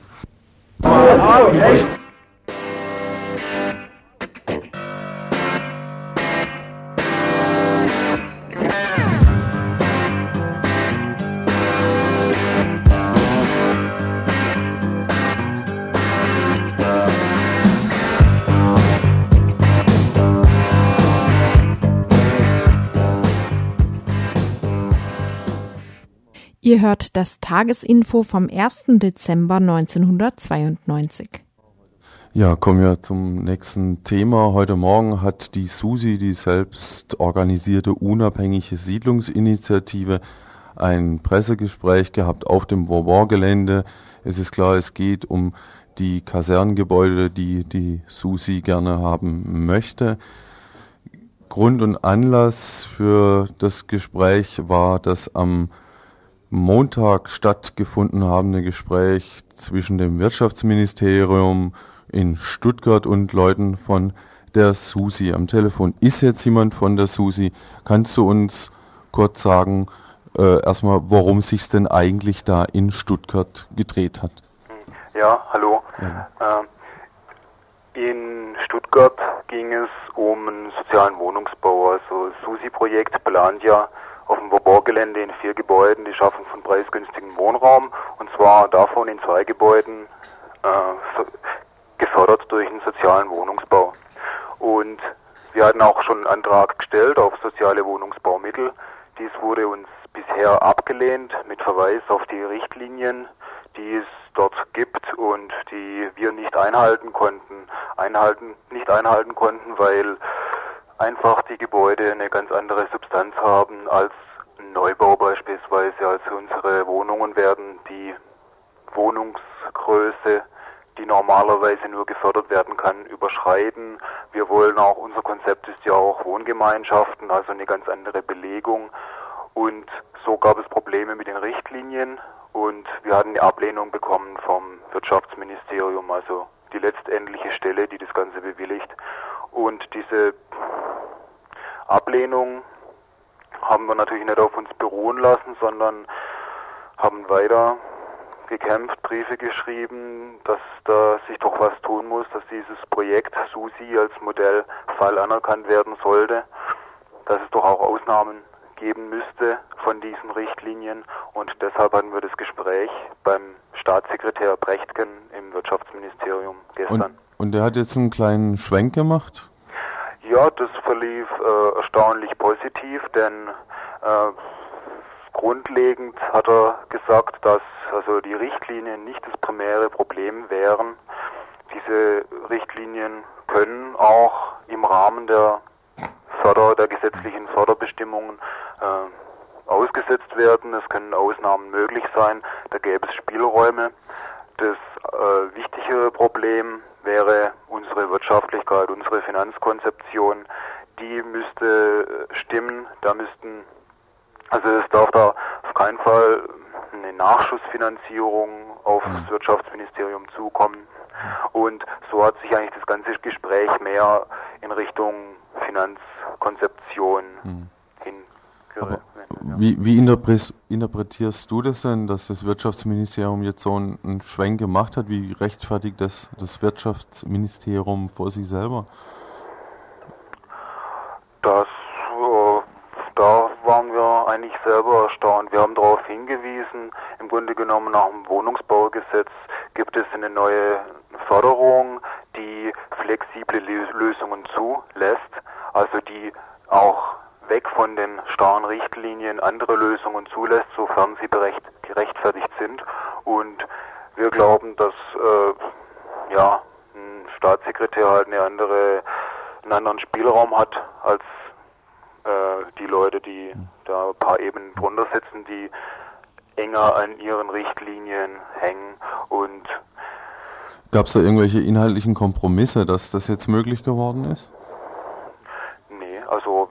[SPEAKER 3] Ihr hört das Tagesinfo vom 1. Dezember 1992.
[SPEAKER 2] Ja, kommen wir zum nächsten Thema. Heute Morgen hat die SUSI, die selbst organisierte unabhängige Siedlungsinitiative, ein Pressegespräch gehabt auf dem Vauban-Gelände. Es ist klar, es geht um die Kasernengebäude, die die SUSI gerne haben möchte. Grund und Anlass für das Gespräch war das am Montag stattgefunden habende Gespräch zwischen dem Wirtschaftsministerium in Stuttgart und Leuten von der SUSI. Am Telefon ist jetzt jemand von der SUSI. Kannst du uns kurz sagen, äh, erstmal, worum sich denn eigentlich da in Stuttgart gedreht hat?
[SPEAKER 8] Ja, hallo. Ja. Äh, in Stuttgart ging es um einen sozialen Wohnungsbau. Also SUSI-Projekt plant ja auf dem Vauban-Gelände in vier Gebäuden die Schaffung von preisgünstigem Wohnraum und zwar davon in zwei Gebäuden äh, gefördert durch einen sozialen Wohnungsbau. Und wir hatten auch schon einen Antrag gestellt auf soziale Wohnungsbaumittel. Dies wurde uns bisher abgelehnt mit Verweis auf die Richtlinien, die es dort gibt und die wir nicht einhalten konnten, einhalten, nicht einhalten konnten, weil einfach die Gebäude eine ganz andere Substanz haben als Neubau beispielsweise. Also unsere Wohnungen werden die Wohnungsgröße, die normalerweise nur gefördert werden kann, überschreiten. Wir wollen auch, unser Konzept ist ja auch Wohngemeinschaften, also eine ganz andere Belegung. Und so gab es Probleme mit den Richtlinien und wir hatten eine Ablehnung bekommen vom Wirtschaftsministerium, also die letztendliche Stelle, die das Ganze bewilligt. Und diese Ablehnung haben wir natürlich nicht auf uns beruhen lassen, sondern haben weiter gekämpft, Briefe geschrieben, dass da sich doch was tun muss, dass dieses Projekt SUSI als Modellfall anerkannt werden sollte, dass es doch auch Ausnahmen geben müsste von diesen Richtlinien und deshalb hatten wir das Gespräch beim Staatssekretär Brechtgen im Wirtschaftsministerium gestern.
[SPEAKER 2] Und, und der hat jetzt einen kleinen Schwenk gemacht?
[SPEAKER 8] Ja, das verlief äh, erstaunlich positiv, denn äh, grundlegend hat er gesagt, dass also die Richtlinien nicht das primäre Problem wären. Diese Richtlinien können auch im Rahmen der Förder, der gesetzlichen Förderbestimmungen äh, ausgesetzt werden. Es können Ausnahmen möglich sein. Da gäbe es Spielräume. Das äh, wichtigere Problem wäre unsere Wirtschaftlichkeit, unsere Finanzkonzeption. Die müsste stimmen. Da müssten, also es darf da auf keinen Fall eine Nachschussfinanzierung auf das mhm. Wirtschaftsministerium zukommen. Und so hat sich eigentlich das ganze Gespräch mehr in Richtung Finanzkonzeption mhm. Hingerückt.
[SPEAKER 2] Wie, wie interpretierst du das denn, dass das Wirtschaftsministerium jetzt so einen, einen Schwenk gemacht hat? Wie rechtfertigt das das Wirtschaftsministerium vor sich selber?
[SPEAKER 8] Das, äh, da waren wir eigentlich selber erstaunt. Wir haben darauf hingewiesen, im Grunde genommen nach dem Wohnungsbaugesetz gibt es eine neue Förderung, die flexible Lösungen zulässt, also die auch weg von den starren Richtlinien andere Lösungen zulässt, sofern sie berecht, gerechtfertigt sind. Und wir glauben, dass äh, ja, ein Staatssekretär halt eine andere, einen anderen Spielraum hat als äh, die Leute, die da ein paar Ebenen drunter sitzen, die enger an ihren Richtlinien hängen und
[SPEAKER 2] Gab es da irgendwelche inhaltlichen Kompromisse, dass das jetzt möglich geworden ist?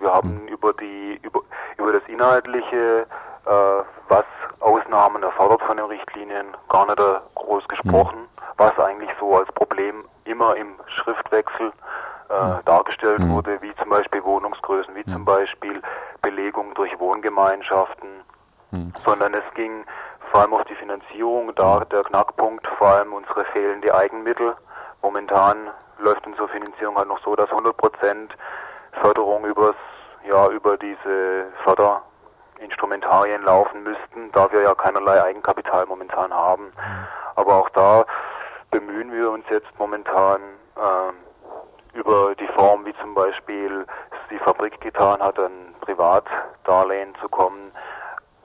[SPEAKER 8] Wir haben mhm. über die über, über das Inhaltliche, äh, was Ausnahmen erfordert von den Richtlinien, gar nicht groß gesprochen, mhm. was eigentlich so als Problem immer im Schriftwechsel äh, mhm. dargestellt mhm. wurde, wie zum Beispiel Wohnungsgrößen, wie zum Beispiel Belegung durch Wohngemeinschaften, sondern es ging vor allem auf die Finanzierung, da der Knackpunkt, vor allem unsere fehlende Eigenmittel. Momentan läuft unsere Finanzierung halt noch so, dass 100 Prozent Förderung übers, ja, über diese Förderinstrumentarien laufen müssten, da wir ja keinerlei Eigenkapital momentan haben. Mhm. Aber auch da bemühen wir uns jetzt momentan äh, über die Form, wie zum Beispiel die Fabrik getan hat, an Privatdarlehen zu kommen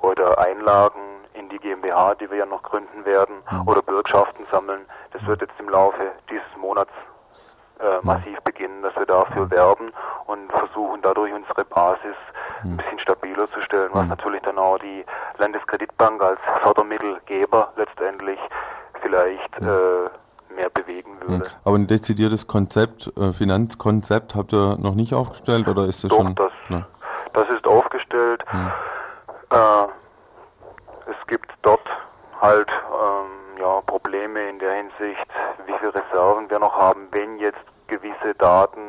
[SPEAKER 8] oder Einlagen in die GmbH, die wir ja noch gründen werden,
[SPEAKER 2] Mhm.
[SPEAKER 8] oder Bürgschaften sammeln. Das wird jetzt im Laufe dieses Monats äh, massiv beginnen, dass wir dafür werben und versuchen dadurch unsere Basis ein bisschen stabiler zu stellen, was natürlich dann auch die Landeskreditbank als Fördermittelgeber letztendlich vielleicht äh, mehr bewegen
[SPEAKER 2] Hm.
[SPEAKER 8] würde.
[SPEAKER 2] Aber ein dezidiertes Konzept, äh, Finanzkonzept habt ihr noch nicht aufgestellt oder ist das
[SPEAKER 8] Doch,
[SPEAKER 2] schon
[SPEAKER 8] das,
[SPEAKER 2] klar?
[SPEAKER 8] das ist aufgestellt.
[SPEAKER 2] Hm.
[SPEAKER 8] Äh, es gibt dort halt ähm, ja, Probleme in der Hinsicht, wie viele Reserven wir noch haben, wenn jetzt gewisse Daten,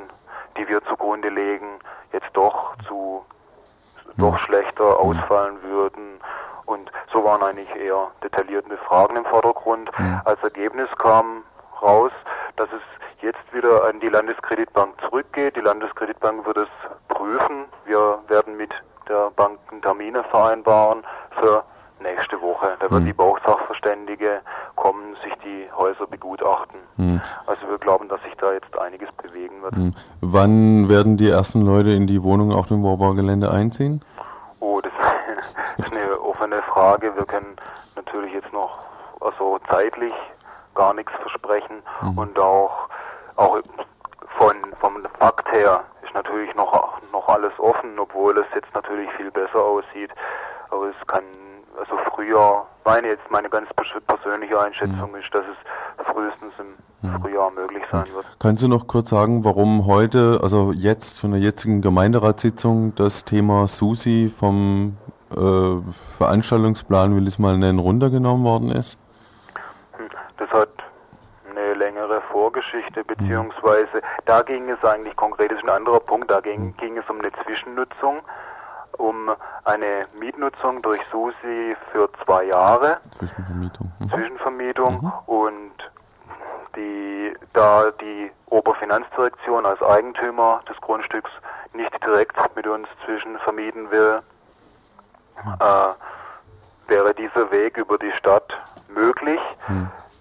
[SPEAKER 8] die wir zugrunde legen, jetzt doch zu doch schlechter ausfallen würden. Und so waren eigentlich eher detaillierte Fragen im Vordergrund. Als Ergebnis kam raus, dass es jetzt wieder an die Landeskreditbank zurückgeht. Die Landeskreditbank wird es prüfen. Wir werden mit der Bank Termine vereinbaren für nächste Woche. Da wird die Bausachverständige kommen, sich die Häuser begutachten.
[SPEAKER 2] Hm.
[SPEAKER 8] Also wir glauben, dass sich da jetzt einiges bewegen wird.
[SPEAKER 2] Hm. Wann werden die ersten Leute in die Wohnung auf dem Worbaugelände einziehen?
[SPEAKER 8] Oh, das ist eine offene Frage. Wir können natürlich jetzt noch also zeitlich gar nichts versprechen und auch auch von vom Fakt her ist natürlich noch noch alles offen, obwohl es jetzt natürlich viel besser aussieht. Aber es kann also früher, meine jetzt meine ganz pers- persönliche Einschätzung ist, dass es frühestens im Frühjahr möglich sein wird.
[SPEAKER 2] Kannst du noch kurz sagen, warum heute, also jetzt von der jetzigen Gemeinderatssitzung, das Thema Susi vom äh, Veranstaltungsplan, will ich es mal nennen, runtergenommen worden ist?
[SPEAKER 8] Hm, Das hat eine längere Vorgeschichte, beziehungsweise da ging es eigentlich konkret, das ist ein anderer Punkt, da ging, ging es um eine Zwischennutzung, um eine Mietnutzung durch SUSI für zwei Jahre,
[SPEAKER 2] Zwischenvermietung. Mhm.
[SPEAKER 8] Zwischenvermietung und die, da die Oberfinanzdirektion als Eigentümer des Grundstücks nicht direkt mit uns zwischenvermieten will, äh, wäre dieser Weg über die Stadt möglich.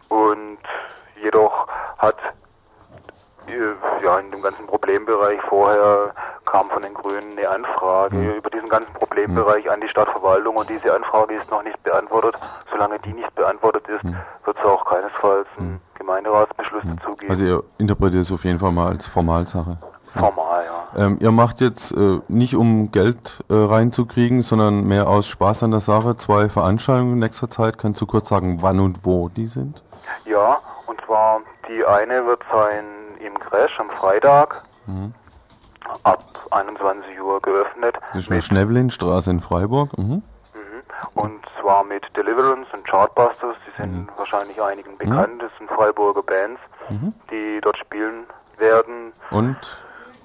[SPEAKER 8] Und jedoch hat äh, ja in dem ganzen Problembereich vorher kam von den Grünen eine Anfrage über diesen ganzen Problembereich an die Stadtverwaltung und diese Anfrage ist noch nicht beantwortet. Solange die nicht beantwortet ist, wird es auch keinesfalls einen Gemeinderatsbeschluss dazu geben.
[SPEAKER 2] Also ihr interpretiert es auf jeden Fall mal als Formalsache.
[SPEAKER 8] Formal, ja.
[SPEAKER 2] Ähm, ihr macht jetzt äh, nicht um Geld äh, reinzukriegen, sondern mehr aus Spaß an der Sache zwei Veranstaltungen in nächster Zeit. Kannst du kurz sagen, wann und wo die sind?
[SPEAKER 8] Ja, und zwar die eine wird sein im Crash am Freitag
[SPEAKER 2] Das ist in der Schnevlinstraße in Freiburg. Mhm.
[SPEAKER 8] Und zwar mit Deliverance und Chartbusters, die sind wahrscheinlich einigen bekannt, das sind Freiburger Bands, die dort spielen werden.
[SPEAKER 2] Und?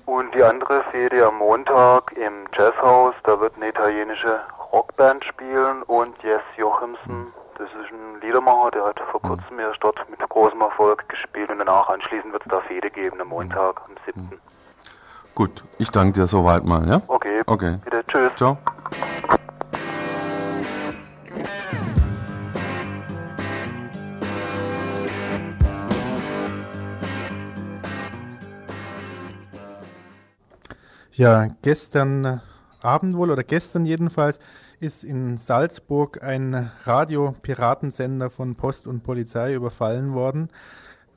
[SPEAKER 8] Und die andere Fehde am Montag im Jazzhaus, da wird eine italienische Rockband spielen. Und Jess Jochimsen, das ist ein Liedermacher, der hat vor kurzem erst dort mit großem Erfolg gespielt. Und danach anschließend wird es da Fehde geben am Montag, am 7.
[SPEAKER 2] gut, ich danke dir soweit mal, ja?
[SPEAKER 8] Okay,
[SPEAKER 2] Okay.
[SPEAKER 8] bitte, tschüss.
[SPEAKER 2] Ciao.
[SPEAKER 4] Ja, gestern Abend wohl oder gestern jedenfalls ist in Salzburg ein Radiopiratensender von Post und Polizei überfallen worden.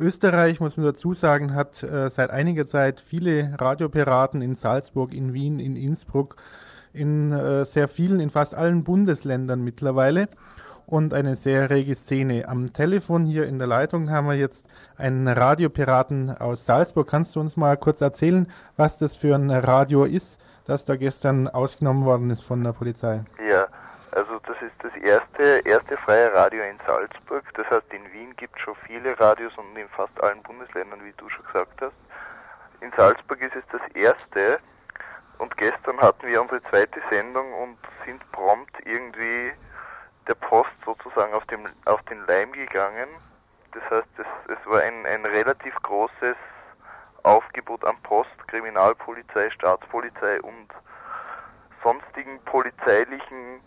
[SPEAKER 4] Österreich, muss man dazu sagen, hat äh, seit einiger Zeit viele Radiopiraten in Salzburg, in Wien, in Innsbruck, in äh, sehr vielen, in fast allen Bundesländern mittlerweile und eine sehr rege Szene. Am Telefon hier in der Leitung haben wir jetzt einen Radiopiraten aus Salzburg. Kannst du uns mal kurz erzählen, was das für ein Radio ist, das da gestern ausgenommen worden ist von der Polizei?
[SPEAKER 9] Ja, ist das erste, erste freie Radio in Salzburg. Das heißt, in Wien gibt es schon viele Radios und in fast allen Bundesländern, wie du schon gesagt hast. In Salzburg ist es das erste und gestern hatten wir unsere zweite Sendung und sind prompt irgendwie der Post sozusagen auf, dem, auf den Leim gegangen. Das heißt, es, es war ein, ein relativ großes Aufgebot an Post, Kriminalpolizei, Staatspolizei und sonstigen polizeilichen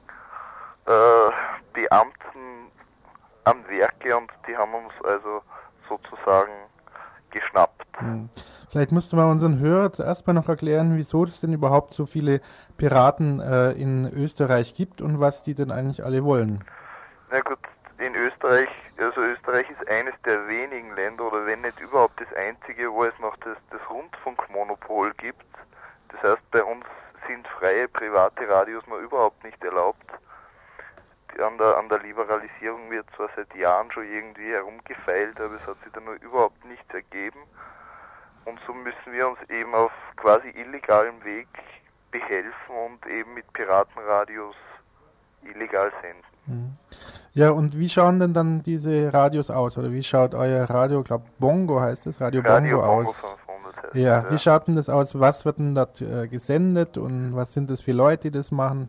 [SPEAKER 9] äh, Beamten am Werke und die haben uns also sozusagen geschnappt.
[SPEAKER 4] Hm. Vielleicht du mal unseren Hörer zuerst mal noch erklären, wieso es denn überhaupt so viele Piraten äh, in Österreich gibt und was die denn eigentlich alle wollen.
[SPEAKER 9] Na gut, in Österreich, also Österreich ist eines der wenigen Länder oder wenn nicht überhaupt das einzige, wo es noch das, das Rundfunkmonopol gibt. Das heißt, bei uns sind freie private Radios noch überhaupt nicht erlaubt. An der, an der Liberalisierung wird zwar seit Jahren schon irgendwie herumgefeilt, aber es hat sich da nur überhaupt nichts ergeben. Und so müssen wir uns eben auf quasi illegalem Weg behelfen und eben mit Piratenradios illegal senden.
[SPEAKER 4] Mhm. Ja, und wie schauen denn dann diese Radios aus? Oder wie schaut euer Radio, ich glaube Bongo heißt es, Radio,
[SPEAKER 9] Radio
[SPEAKER 4] Bongo,
[SPEAKER 9] Bongo
[SPEAKER 4] aus?
[SPEAKER 9] 500 heißt
[SPEAKER 4] Ja,
[SPEAKER 9] es,
[SPEAKER 4] wie schaut denn das aus? Was wird denn dort äh, gesendet und was sind das für Leute, die das machen?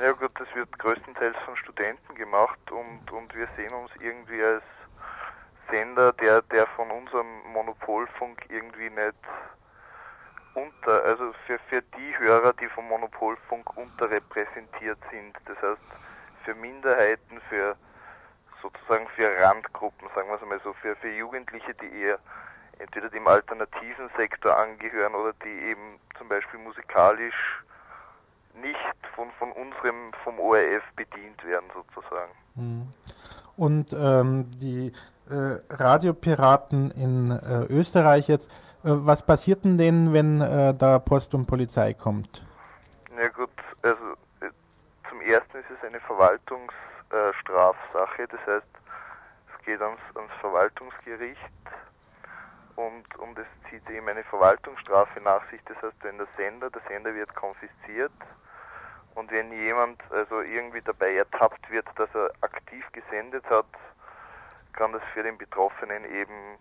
[SPEAKER 9] Ja gut, das wird größtenteils von Studenten gemacht und, und wir sehen uns irgendwie als Sender, der, der von unserem Monopolfunk irgendwie nicht unter, also für, für die Hörer, die vom Monopolfunk unterrepräsentiert sind. Das heißt, für Minderheiten, für sozusagen für Randgruppen, sagen wir es mal so, für, für Jugendliche, die eher entweder dem alternativen Sektor angehören oder die eben zum Beispiel musikalisch nicht von, von unserem, vom ORF bedient werden sozusagen.
[SPEAKER 4] Mhm. Und ähm, die äh, Radiopiraten in äh, Österreich jetzt, äh, was passiert denn denen, wenn äh, da Post und Polizei kommt?
[SPEAKER 9] Ja gut, also äh, zum ersten ist es eine Verwaltungsstrafsache, das heißt, es geht ans, ans Verwaltungsgericht und, und es zieht eben eine Verwaltungsstrafe nach sich, das heißt, wenn der Sender, der Sender wird konfisziert und wenn jemand also irgendwie dabei ertappt wird, dass er aktiv gesendet hat, kann das für den Betroffenen eben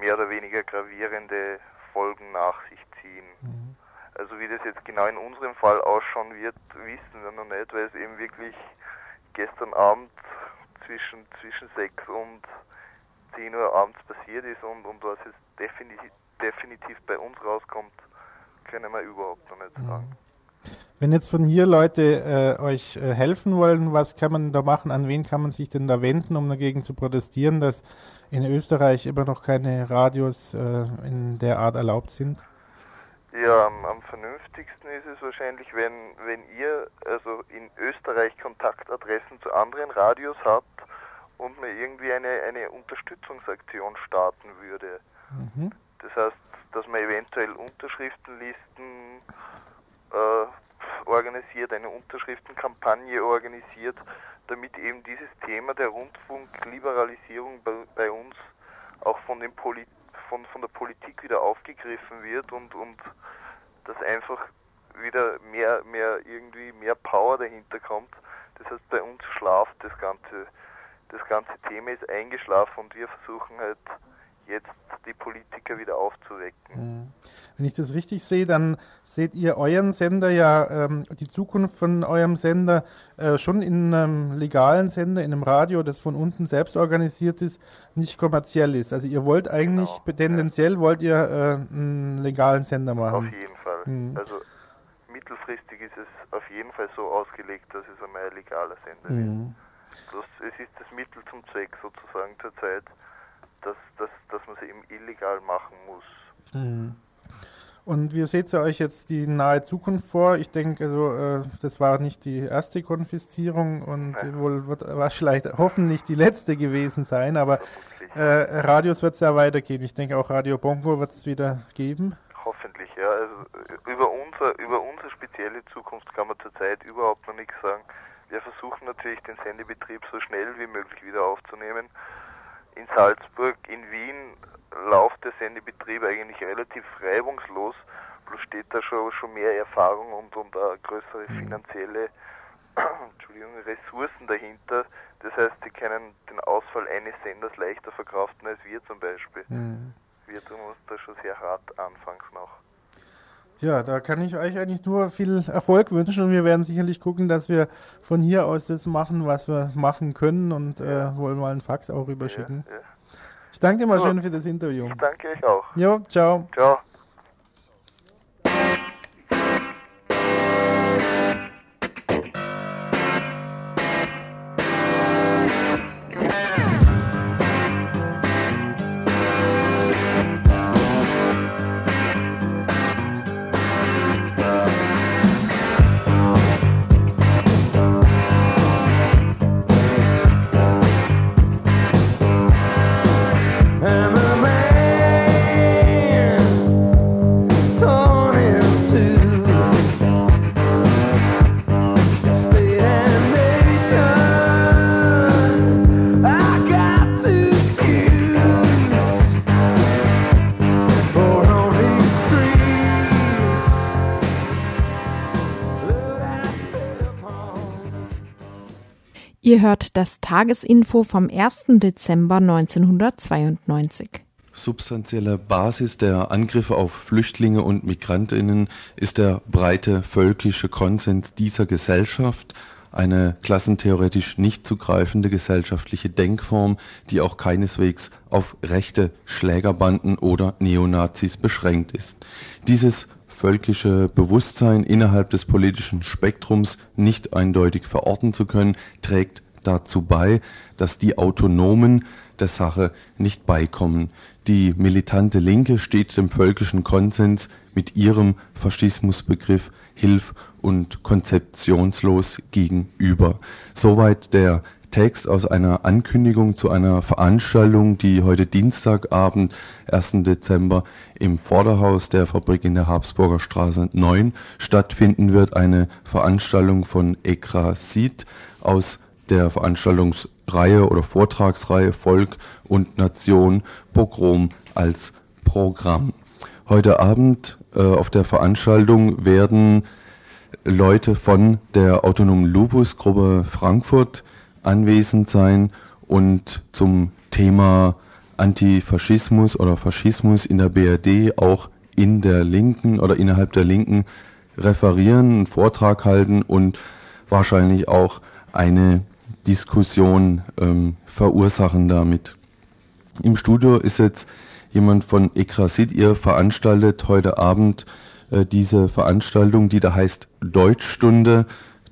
[SPEAKER 9] mehr oder weniger gravierende Folgen nach sich ziehen.
[SPEAKER 4] Mhm.
[SPEAKER 9] Also wie das jetzt genau in unserem Fall ausschauen wird, wissen wir noch nicht, weil es eben wirklich gestern Abend zwischen, zwischen 6 und 10 Uhr abends passiert ist und, und was jetzt definitiv, definitiv bei uns rauskommt, können wir überhaupt noch nicht sagen.
[SPEAKER 4] Wenn jetzt von hier Leute äh, euch äh, helfen wollen, was kann man da machen? An wen kann man sich denn da wenden, um dagegen zu protestieren, dass in Österreich immer noch keine Radios äh, in der Art erlaubt sind?
[SPEAKER 9] Ja, am, am vernünftigsten ist es wahrscheinlich, wenn, wenn ihr also in Österreich Kontaktadressen zu anderen Radios habt und man irgendwie eine, eine Unterstützungsaktion starten würde.
[SPEAKER 4] Mhm.
[SPEAKER 9] Das heißt, dass man eventuell Unterschriftenlisten äh, organisiert, eine Unterschriftenkampagne organisiert, damit eben dieses Thema der Rundfunkliberalisierung bei, bei uns auch von, den Poli von, von der Politik wieder aufgegriffen wird und, und dass einfach wieder mehr, mehr irgendwie mehr Power dahinter kommt. Das heißt, bei uns schlaft das ganze, das ganze Thema ist eingeschlafen und wir versuchen halt jetzt die Politiker wieder aufzuwecken.
[SPEAKER 4] Wenn ich das richtig sehe, dann seht ihr euren Sender ja, ähm, die Zukunft von eurem Sender äh, schon in einem legalen Sender, in einem Radio, das von unten selbst organisiert ist, nicht kommerziell ist. Also ihr wollt eigentlich,
[SPEAKER 9] Genau,
[SPEAKER 4] tendenziell
[SPEAKER 9] ja.
[SPEAKER 4] wollt ihr äh, einen legalen Sender machen.
[SPEAKER 9] Auf jeden Fall.
[SPEAKER 4] Mhm.
[SPEAKER 9] Also mittelfristig ist es auf jeden Fall so ausgelegt, dass es einmal ein legaler Sender
[SPEAKER 4] Mhm.
[SPEAKER 9] ist. Bloß es ist das Mittel zum Zweck sozusagen zurzeit, dass, dass, dass man sie eben illegal machen muss.
[SPEAKER 4] Mhm. Und wie seht ihr euch jetzt die nahe Zukunft vor? Ich denke, also, äh, das war nicht die erste Konfiszierung und
[SPEAKER 9] Nein.
[SPEAKER 4] wohl wird vielleicht hoffentlich die letzte gewesen sein, aber äh, Radios wird es ja weitergehen. Ich denke auch Radio Bongo wird es wieder geben.
[SPEAKER 9] Hoffentlich, ja. Also über unser, über unsere spezielle Zukunft kann man zurzeit überhaupt noch nichts sagen. Wir versuchen natürlich den Sendebetrieb so schnell wie möglich wieder aufzunehmen. In Salzburg, in Wien läuft der Sendebetrieb eigentlich relativ reibungslos, bloß steht da schon, schon mehr Erfahrung und, und auch größere finanzielle Entschuldigung, Ressourcen dahinter. Das heißt, sie können den Ausfall eines Senders leichter verkraften als wir zum Beispiel.
[SPEAKER 4] Mhm.
[SPEAKER 9] Wir tun uns da schon sehr hart anfangs noch.
[SPEAKER 4] Ja, da kann ich euch eigentlich nur viel Erfolg wünschen und wir werden sicherlich gucken, dass wir von hier aus das machen, was wir machen können und äh, wollen mal einen Fax auch rüberschicken.
[SPEAKER 9] Ja, ja.
[SPEAKER 4] Ich danke dir mal
[SPEAKER 9] Gut.
[SPEAKER 4] schön für das Interview.
[SPEAKER 9] Ich danke euch auch.
[SPEAKER 4] Jo, ciao.
[SPEAKER 9] Ciao.
[SPEAKER 3] Ihr hört das Tagesinfo vom 1. Dezember 1992.
[SPEAKER 2] Substanzielle Basis der Angriffe auf Flüchtlinge und Migrantinnen ist der breite völkische Konsens dieser Gesellschaft, eine klassentheoretisch nicht zugreifende gesellschaftliche Denkform, die auch keineswegs auf rechte Schlägerbanden oder Neonazis beschränkt ist. Dieses völkische Bewusstsein innerhalb des politischen Spektrums nicht eindeutig verorten zu können, trägt dazu bei, dass die Autonomen der Sache nicht beikommen. Die militante Linke steht dem völkischen Konsens mit ihrem Faschismusbegriff hilf- und konzeptionslos gegenüber. Soweit der Text aus einer Ankündigung zu einer Veranstaltung, die heute Dienstagabend, 1. Dezember, im Vorderhaus der Fabrik in der Habsburger Straße 9 stattfinden wird. Eine Veranstaltung von Ekra Sid aus der Veranstaltungsreihe oder Vortragsreihe Volk und Nation Pogrom als Programm. Heute Abend äh, auf der Veranstaltung werden Leute von der autonomen Lupus-Gruppe Frankfurt anwesend sein und zum Thema Antifaschismus oder Faschismus in der BRD auch in der Linken oder innerhalb der Linken referieren, einen Vortrag halten und wahrscheinlich auch eine Diskussion ähm, verursachen damit. Im Studio ist jetzt jemand von Ekrasit, ihr veranstaltet heute Abend äh, diese Veranstaltung, die da heißt Deutschstunde.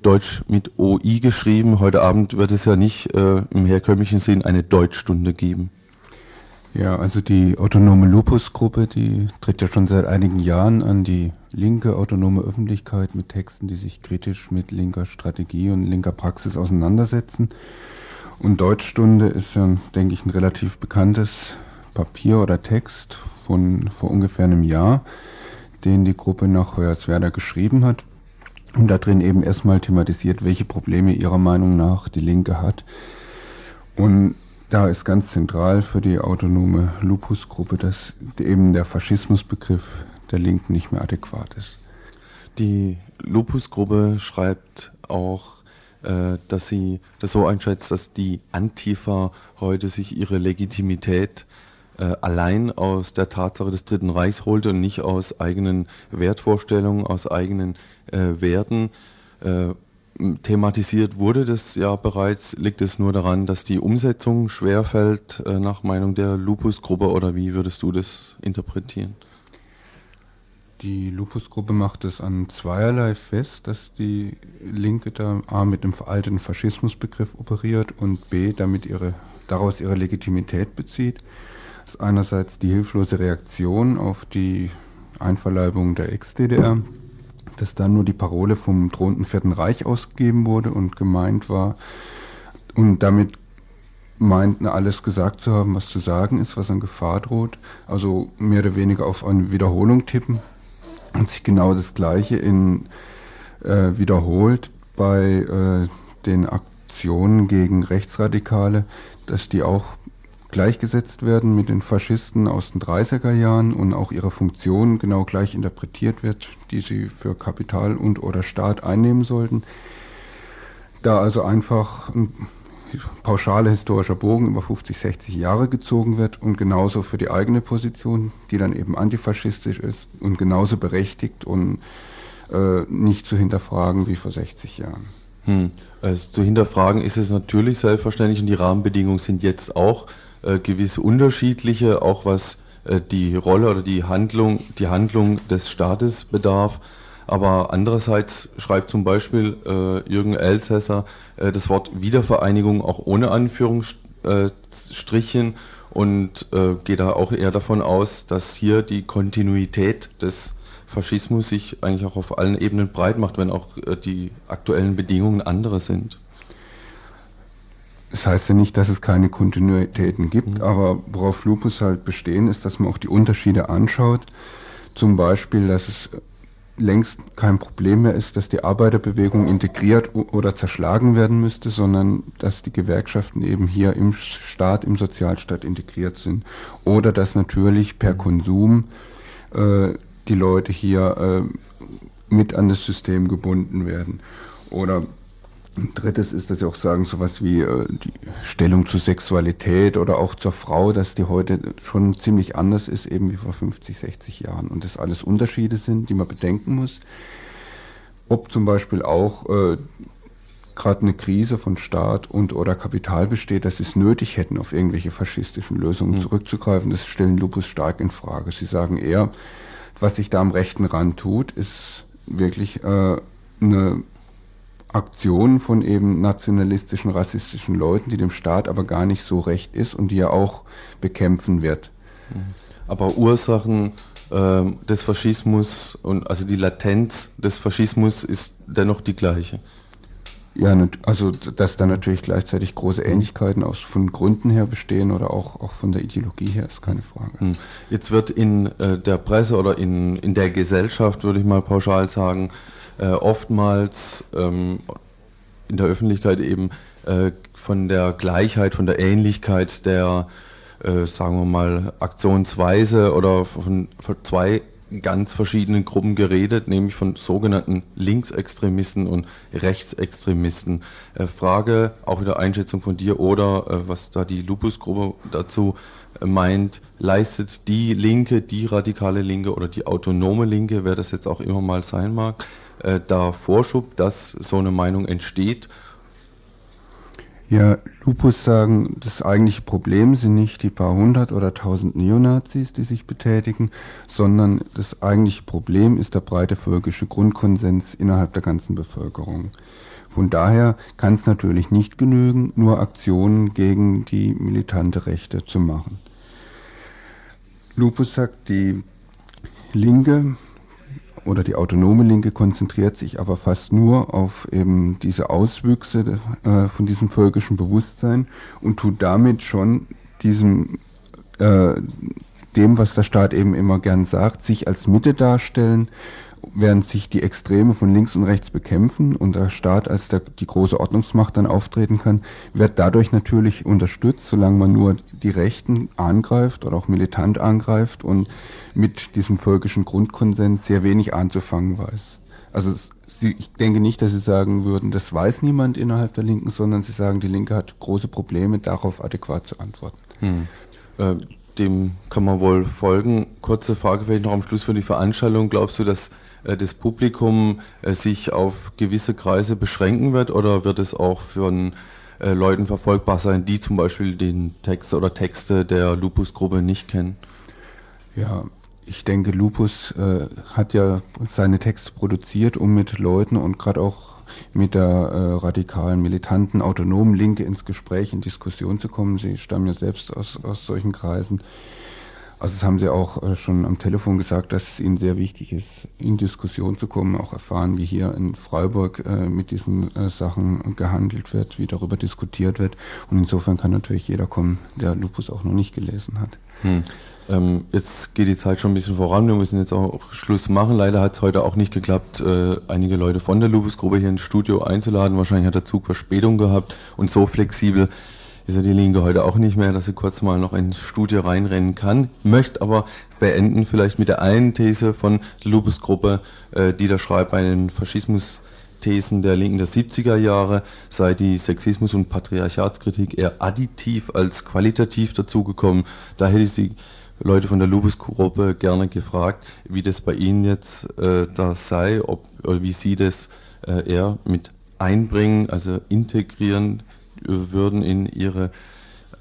[SPEAKER 2] Deutsch mit OI geschrieben. Heute Abend wird es ja nicht äh, im herkömmlichen Sinn eine Deutschstunde geben.
[SPEAKER 10] Ja, also die autonome Lupus-Gruppe, die tritt ja schon seit einigen Jahren an die linke autonome Öffentlichkeit mit Texten, die sich kritisch mit linker Strategie und linker Praxis auseinandersetzen. Und Deutschstunde ist ja, denke ich, ein relativ bekanntes Papier oder Text von vor ungefähr einem Jahr, den die Gruppe nach Hoyerswerda geschrieben hat und da drin eben erstmal thematisiert, welche Probleme ihrer Meinung nach die Linke hat. Und da ist ganz zentral für die autonome Lupus-Gruppe, dass eben der Faschismusbegriff der Linken nicht mehr adäquat ist.
[SPEAKER 2] Die Lupus-Gruppe schreibt auch, äh, dass sie das so einschätzt, dass die Antifa heute sich ihre Legitimität äh, allein aus der Tatsache des Dritten Reichs holte und nicht aus eigenen Wertvorstellungen, aus eigenen äh, Werten. Äh, thematisiert wurde das ja bereits, liegt es nur daran, dass die Umsetzung schwerfällt, äh, nach Meinung der Lupus-Gruppe, oder wie würdest du das interpretieren?
[SPEAKER 10] Die Lupus-Gruppe macht es an zweierlei fest, dass die Linke da A mit dem veralteten Faschismusbegriff operiert und B damit ihre, daraus ihre Legitimität bezieht ist einerseits die hilflose Reaktion auf die Einverleibung der Ex-DDR, dass dann nur die Parole vom drohenden Vierten Reich ausgegeben wurde und gemeint war und damit meint, alles gesagt zu haben, was zu sagen ist, was an Gefahr droht. Also mehr oder weniger auf eine Wiederholung tippen und sich genau das Gleiche in, äh, wiederholt bei äh, den Aktionen gegen Rechtsradikale, dass die auch gleichgesetzt werden mit den Faschisten aus den 30er Jahren und auch ihre Funktion genau gleich interpretiert wird, die sie für Kapital und oder Staat einnehmen sollten. Da also einfach ein pauschaler historischer Bogen über 50, 60 Jahre gezogen wird und genauso für die eigene Position, die dann eben antifaschistisch ist und genauso berechtigt und äh, nicht zu hinterfragen wie vor 60 Jahren.
[SPEAKER 2] Hm. Also zu hinterfragen ist es natürlich selbstverständlich und die Rahmenbedingungen sind jetzt auch äh, gewisse unterschiedliche, auch was äh, die Rolle oder die Handlung, die Handlung des Staates bedarf. Aber andererseits schreibt zum Beispiel äh, Jürgen Elsässer äh, das Wort Wiedervereinigung auch ohne Anführungsstrichen und äh, geht da auch eher davon aus, dass hier die Kontinuität des Faschismus sich eigentlich auch auf allen Ebenen breit macht, wenn auch äh, die aktuellen Bedingungen andere sind.
[SPEAKER 10] Das heißt ja nicht, dass es keine Kontinuitäten gibt, mhm. aber worauf Lupus halt bestehen, ist, dass man auch die Unterschiede anschaut. Zum Beispiel, dass es längst kein Problem mehr ist, dass die Arbeiterbewegung integriert oder zerschlagen werden müsste, sondern dass die Gewerkschaften eben hier im Staat, im Sozialstaat integriert sind. Oder dass natürlich per Konsum äh, die Leute hier äh, mit an das System gebunden werden. Oder drittes ist, dass sie auch sagen, sowas wie äh, die Stellung zur Sexualität oder auch zur Frau, dass die heute schon ziemlich anders ist, eben wie vor 50, 60 Jahren. Und das alles Unterschiede sind, die man bedenken muss. Ob zum Beispiel auch äh, gerade eine Krise von Staat und oder Kapital besteht, dass sie es nötig hätten, auf irgendwelche faschistischen Lösungen mhm. zurückzugreifen, das stellen Lupus stark in Frage. Sie sagen eher, was sich da am rechten Rand tut, ist wirklich äh, eine Aktion von eben nationalistischen, rassistischen Leuten, die dem Staat aber gar nicht so recht ist und die er auch bekämpfen wird.
[SPEAKER 2] Mhm. Aber Ursachen äh, des Faschismus und also die Latenz des Faschismus ist dennoch die gleiche.
[SPEAKER 10] Ja, also dass da natürlich gleichzeitig große Ähnlichkeiten aus von Gründen her bestehen oder auch, auch von der Ideologie her, ist keine Frage. Hm.
[SPEAKER 2] Jetzt wird in äh, der Presse oder in, in der Gesellschaft, würde ich mal pauschal sagen, äh, oftmals ähm, in der Öffentlichkeit eben äh, von der Gleichheit, von der Ähnlichkeit der, äh, sagen wir mal, Aktionsweise oder von, von zwei ganz verschiedenen Gruppen geredet, nämlich von sogenannten Linksextremisten und Rechtsextremisten. Äh, Frage, auch wieder Einschätzung von dir oder äh, was da die Lupus-Gruppe dazu äh, meint, leistet die Linke, die radikale Linke oder die autonome Linke, wer das jetzt auch immer mal sein mag, äh, da Vorschub, dass so eine Meinung entsteht
[SPEAKER 10] ja, Lupus sagen, das eigentliche Problem sind nicht die paar hundert oder tausend Neonazis, die sich betätigen, sondern das eigentliche Problem ist der breite völkische Grundkonsens innerhalb der ganzen Bevölkerung. Von daher kann es natürlich nicht genügen, nur Aktionen gegen die militante Rechte zu machen. Lupus sagt, die Linke oder die autonome Linke konzentriert sich aber fast nur auf eben diese Auswüchse äh, von diesem völkischen Bewusstsein und tut damit schon diesem äh, dem, was der Staat eben immer gern sagt, sich als Mitte darstellen während sich die Extreme von links und rechts bekämpfen und der Staat als der, die große Ordnungsmacht dann auftreten kann, wird dadurch natürlich unterstützt, solange man nur die Rechten angreift oder auch militant angreift und mit diesem völkischen Grundkonsens sehr wenig anzufangen weiß. Also sie, ich denke nicht, dass Sie sagen würden, das weiß niemand innerhalb der Linken, sondern Sie sagen, die Linke hat große Probleme, darauf adäquat zu antworten. Hm.
[SPEAKER 2] Äh, dem kann man wohl folgen. Kurze Frage vielleicht noch am Schluss für die Veranstaltung. Glaubst du, dass das Publikum äh, sich auf gewisse Kreise beschränken wird oder wird es auch von äh, Leuten verfolgbar sein, die zum Beispiel den Text oder Texte der Lupus-Gruppe nicht kennen?
[SPEAKER 10] Ja, ich denke, Lupus äh, hat ja seine Texte produziert, um mit Leuten und gerade auch mit der äh, radikalen, militanten, autonomen Linke ins Gespräch, in Diskussion zu kommen. Sie stammen ja selbst aus, aus solchen Kreisen. Also das haben Sie auch äh, schon am Telefon gesagt, dass es Ihnen sehr wichtig ist, in Diskussion zu kommen, auch erfahren, wie hier in Freiburg äh, mit diesen äh, Sachen gehandelt wird, wie darüber diskutiert wird. Und insofern kann natürlich jeder kommen, der Lupus auch noch nicht gelesen hat. Hm.
[SPEAKER 2] Ähm, jetzt geht die Zeit schon ein bisschen voran. Wir müssen jetzt auch Schluss machen. Leider hat es heute auch nicht geklappt, äh, einige Leute von der Lupus-Gruppe hier ins Studio einzuladen. Wahrscheinlich hat der Zug Verspätung gehabt und so flexibel ist ja die Linke heute auch nicht mehr, dass sie kurz mal noch ins Studio reinrennen kann. Möchte aber beenden vielleicht mit der einen These von der Lupus-Gruppe, äh, die da schreibt bei den Faschismus-Thesen der Linken der 70er Jahre, sei die Sexismus- und Patriarchatskritik eher additiv als qualitativ dazugekommen. Da hätte ich sie Leute von der Lupus-Gruppe gerne gefragt, wie das bei Ihnen jetzt äh, da sei, ob wie Sie das äh, eher mit einbringen, also integrieren würden in ihre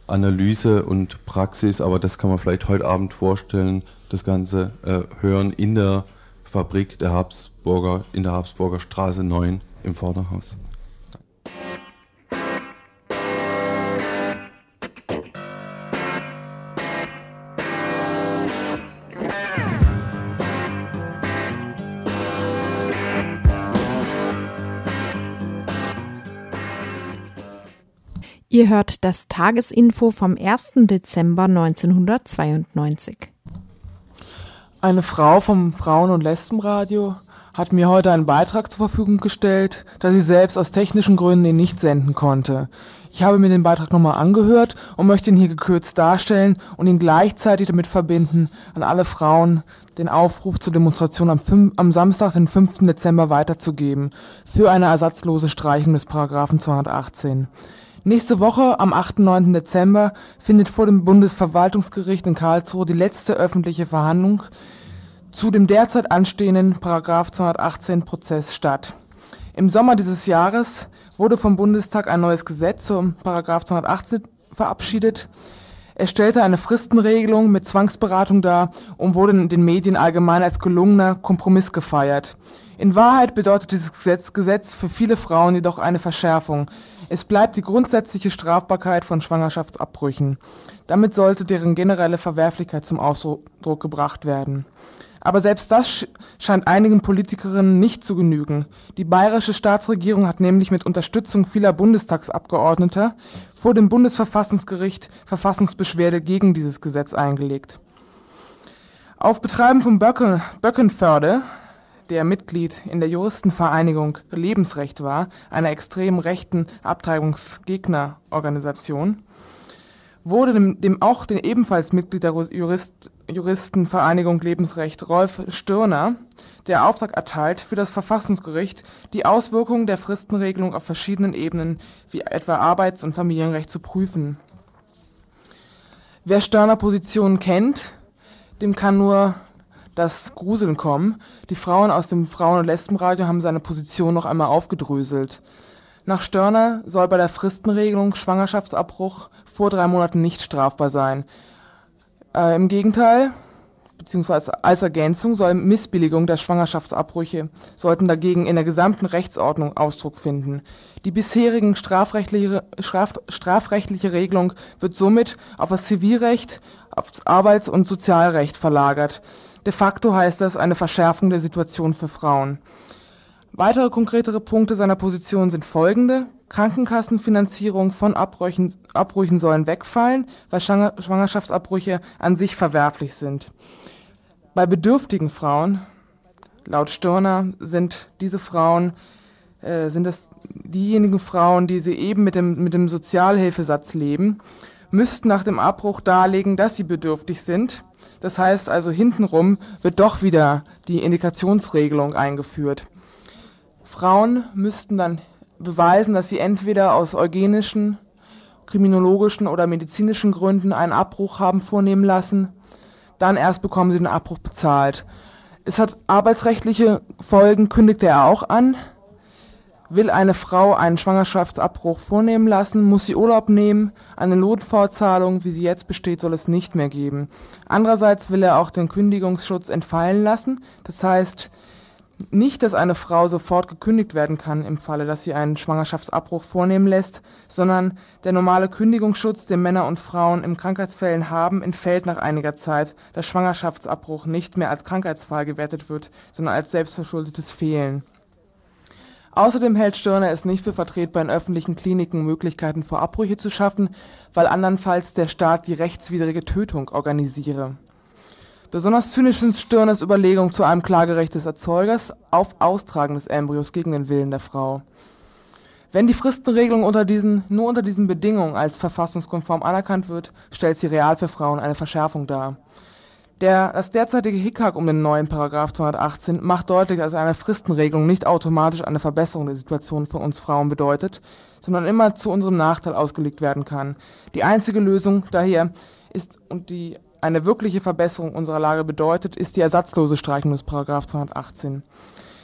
[SPEAKER 2] Analyse und Praxis, aber das kann man vielleicht heute Abend vorstellen, das Ganze äh, hören in der Fabrik der Habsburger, in der Habsburger Straße 9 im Vorderhaus.
[SPEAKER 3] Ihr hört das Tagesinfo vom 1. Dezember 1992.
[SPEAKER 6] Eine Frau vom Frauen- und Lesbenradio hat mir heute einen Beitrag zur Verfügung gestellt, da sie selbst aus technischen Gründen ihn nicht senden konnte. Ich habe mir den Beitrag nochmal angehört und möchte ihn hier gekürzt darstellen und ihn gleichzeitig damit verbinden, an alle Frauen den Aufruf zur Demonstration am, 5, am Samstag, den 5. Dezember weiterzugeben, für eine ersatzlose Streichung des Paragraphen 218. Nächste Woche, am 8. 9. Dezember, findet vor dem Bundesverwaltungsgericht in Karlsruhe die letzte öffentliche Verhandlung zu dem derzeit anstehenden Paragraph 218 Prozess statt. Im Sommer dieses Jahres wurde vom Bundestag ein neues Gesetz zum Paragraph 218 verabschiedet. Es stellte eine Fristenregelung mit Zwangsberatung dar und wurde in den Medien allgemein als gelungener Kompromiss gefeiert. In Wahrheit bedeutet dieses Gesetz, Gesetz für viele Frauen jedoch eine Verschärfung. Es bleibt die grundsätzliche Strafbarkeit von Schwangerschaftsabbrüchen. Damit sollte deren generelle Verwerflichkeit zum Ausdruck gebracht werden. Aber selbst das scheint einigen Politikerinnen nicht zu genügen. Die bayerische Staatsregierung hat nämlich mit Unterstützung vieler Bundestagsabgeordneter vor dem Bundesverfassungsgericht Verfassungsbeschwerde gegen dieses Gesetz eingelegt. Auf Betreiben von Böcken, Böckenförde, der Mitglied in der Juristenvereinigung Lebensrecht war, einer extrem rechten Abtreibungsgegnerorganisation, wurde dem, dem auch den ebenfalls Mitglied der Jurist, Juristenvereinigung Lebensrecht Rolf Stirner der Auftrag erteilt, für das Verfassungsgericht die Auswirkungen der Fristenregelung auf verschiedenen Ebenen wie etwa Arbeits- und Familienrecht zu prüfen. Wer Stirner Positionen kennt, dem kann nur das Gruseln kommen. Die Frauen aus dem Frauen- und Lesbenradio haben seine Position noch einmal aufgedröselt. Nach Störner soll bei der Fristenregelung Schwangerschaftsabbruch vor drei Monaten nicht strafbar sein. Äh, Im Gegenteil, beziehungsweise als Ergänzung soll Missbilligung der Schwangerschaftsabbrüche sollten dagegen in der gesamten Rechtsordnung Ausdruck finden. Die bisherigen strafrechtliche, straf, strafrechtliche Regelung wird somit auf das Zivilrecht, auf das Arbeits- und Sozialrecht verlagert. De facto heißt das eine Verschärfung der Situation für Frauen. Weitere konkretere Punkte seiner Position sind folgende. Krankenkassenfinanzierung von Abbrüchen, Abbrüchen sollen wegfallen, weil Schwangerschaftsabbrüche an sich verwerflich sind. Bei bedürftigen Frauen, laut Stirner, sind diese Frauen, äh, sind es diejenigen Frauen, die sie eben mit dem, mit dem Sozialhilfesatz leben, müssten nach dem Abbruch darlegen, dass sie bedürftig sind. Das heißt also, hintenrum wird doch wieder die Indikationsregelung eingeführt. Frauen müssten dann beweisen, dass sie entweder aus eugenischen, kriminologischen oder medizinischen Gründen einen Abbruch haben vornehmen lassen, dann erst bekommen sie den Abbruch bezahlt. Es hat arbeitsrechtliche Folgen, kündigte er auch an. Will eine Frau einen Schwangerschaftsabbruch vornehmen lassen, muss sie Urlaub nehmen. Eine Notvorzahlung, wie sie jetzt besteht, soll es nicht mehr geben. Andererseits will er auch den Kündigungsschutz entfallen lassen. Das heißt, nicht, dass eine Frau sofort gekündigt werden kann im Falle, dass sie einen Schwangerschaftsabbruch vornehmen lässt, sondern der normale Kündigungsschutz, den Männer und Frauen in Krankheitsfällen haben, entfällt nach einiger Zeit, da Schwangerschaftsabbruch nicht mehr als Krankheitsfall gewertet wird, sondern als selbstverschuldetes Fehlen. Außerdem hält Stirner es nicht für vertretbar, in öffentlichen Kliniken Möglichkeiten vor Abbrüche zu schaffen, weil andernfalls der Staat die rechtswidrige Tötung organisiere. Besonders zynisch sind Stirners Überlegungen zu einem Klagerecht des Erzeugers auf Austragen des Embryos gegen den Willen der Frau. Wenn die Fristenregelung unter diesen, nur unter diesen Bedingungen als verfassungskonform anerkannt wird, stellt sie real für Frauen eine Verschärfung dar. Der, das derzeitige Hickhack um den neuen Paragraph 218 macht deutlich, dass eine Fristenregelung nicht automatisch eine Verbesserung der Situation von uns Frauen bedeutet, sondern immer zu unserem Nachteil ausgelegt werden kann. Die einzige Lösung daher ist und die eine wirkliche Verbesserung unserer Lage bedeutet, ist die ersatzlose Streichung des Paragraph 218.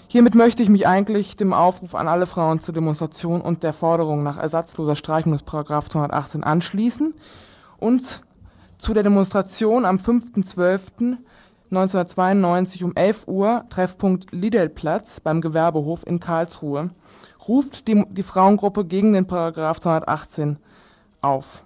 [SPEAKER 6] Hiermit möchte ich mich eigentlich dem Aufruf an alle Frauen zur Demonstration und der Forderung nach ersatzloser Streichung des Paragraph 218 anschließen und zu der Demonstration am 5.12.1992 um 11 Uhr Treffpunkt Lidelplatz beim Gewerbehof in Karlsruhe ruft die, die Frauengruppe gegen den Paragraph 218 auf.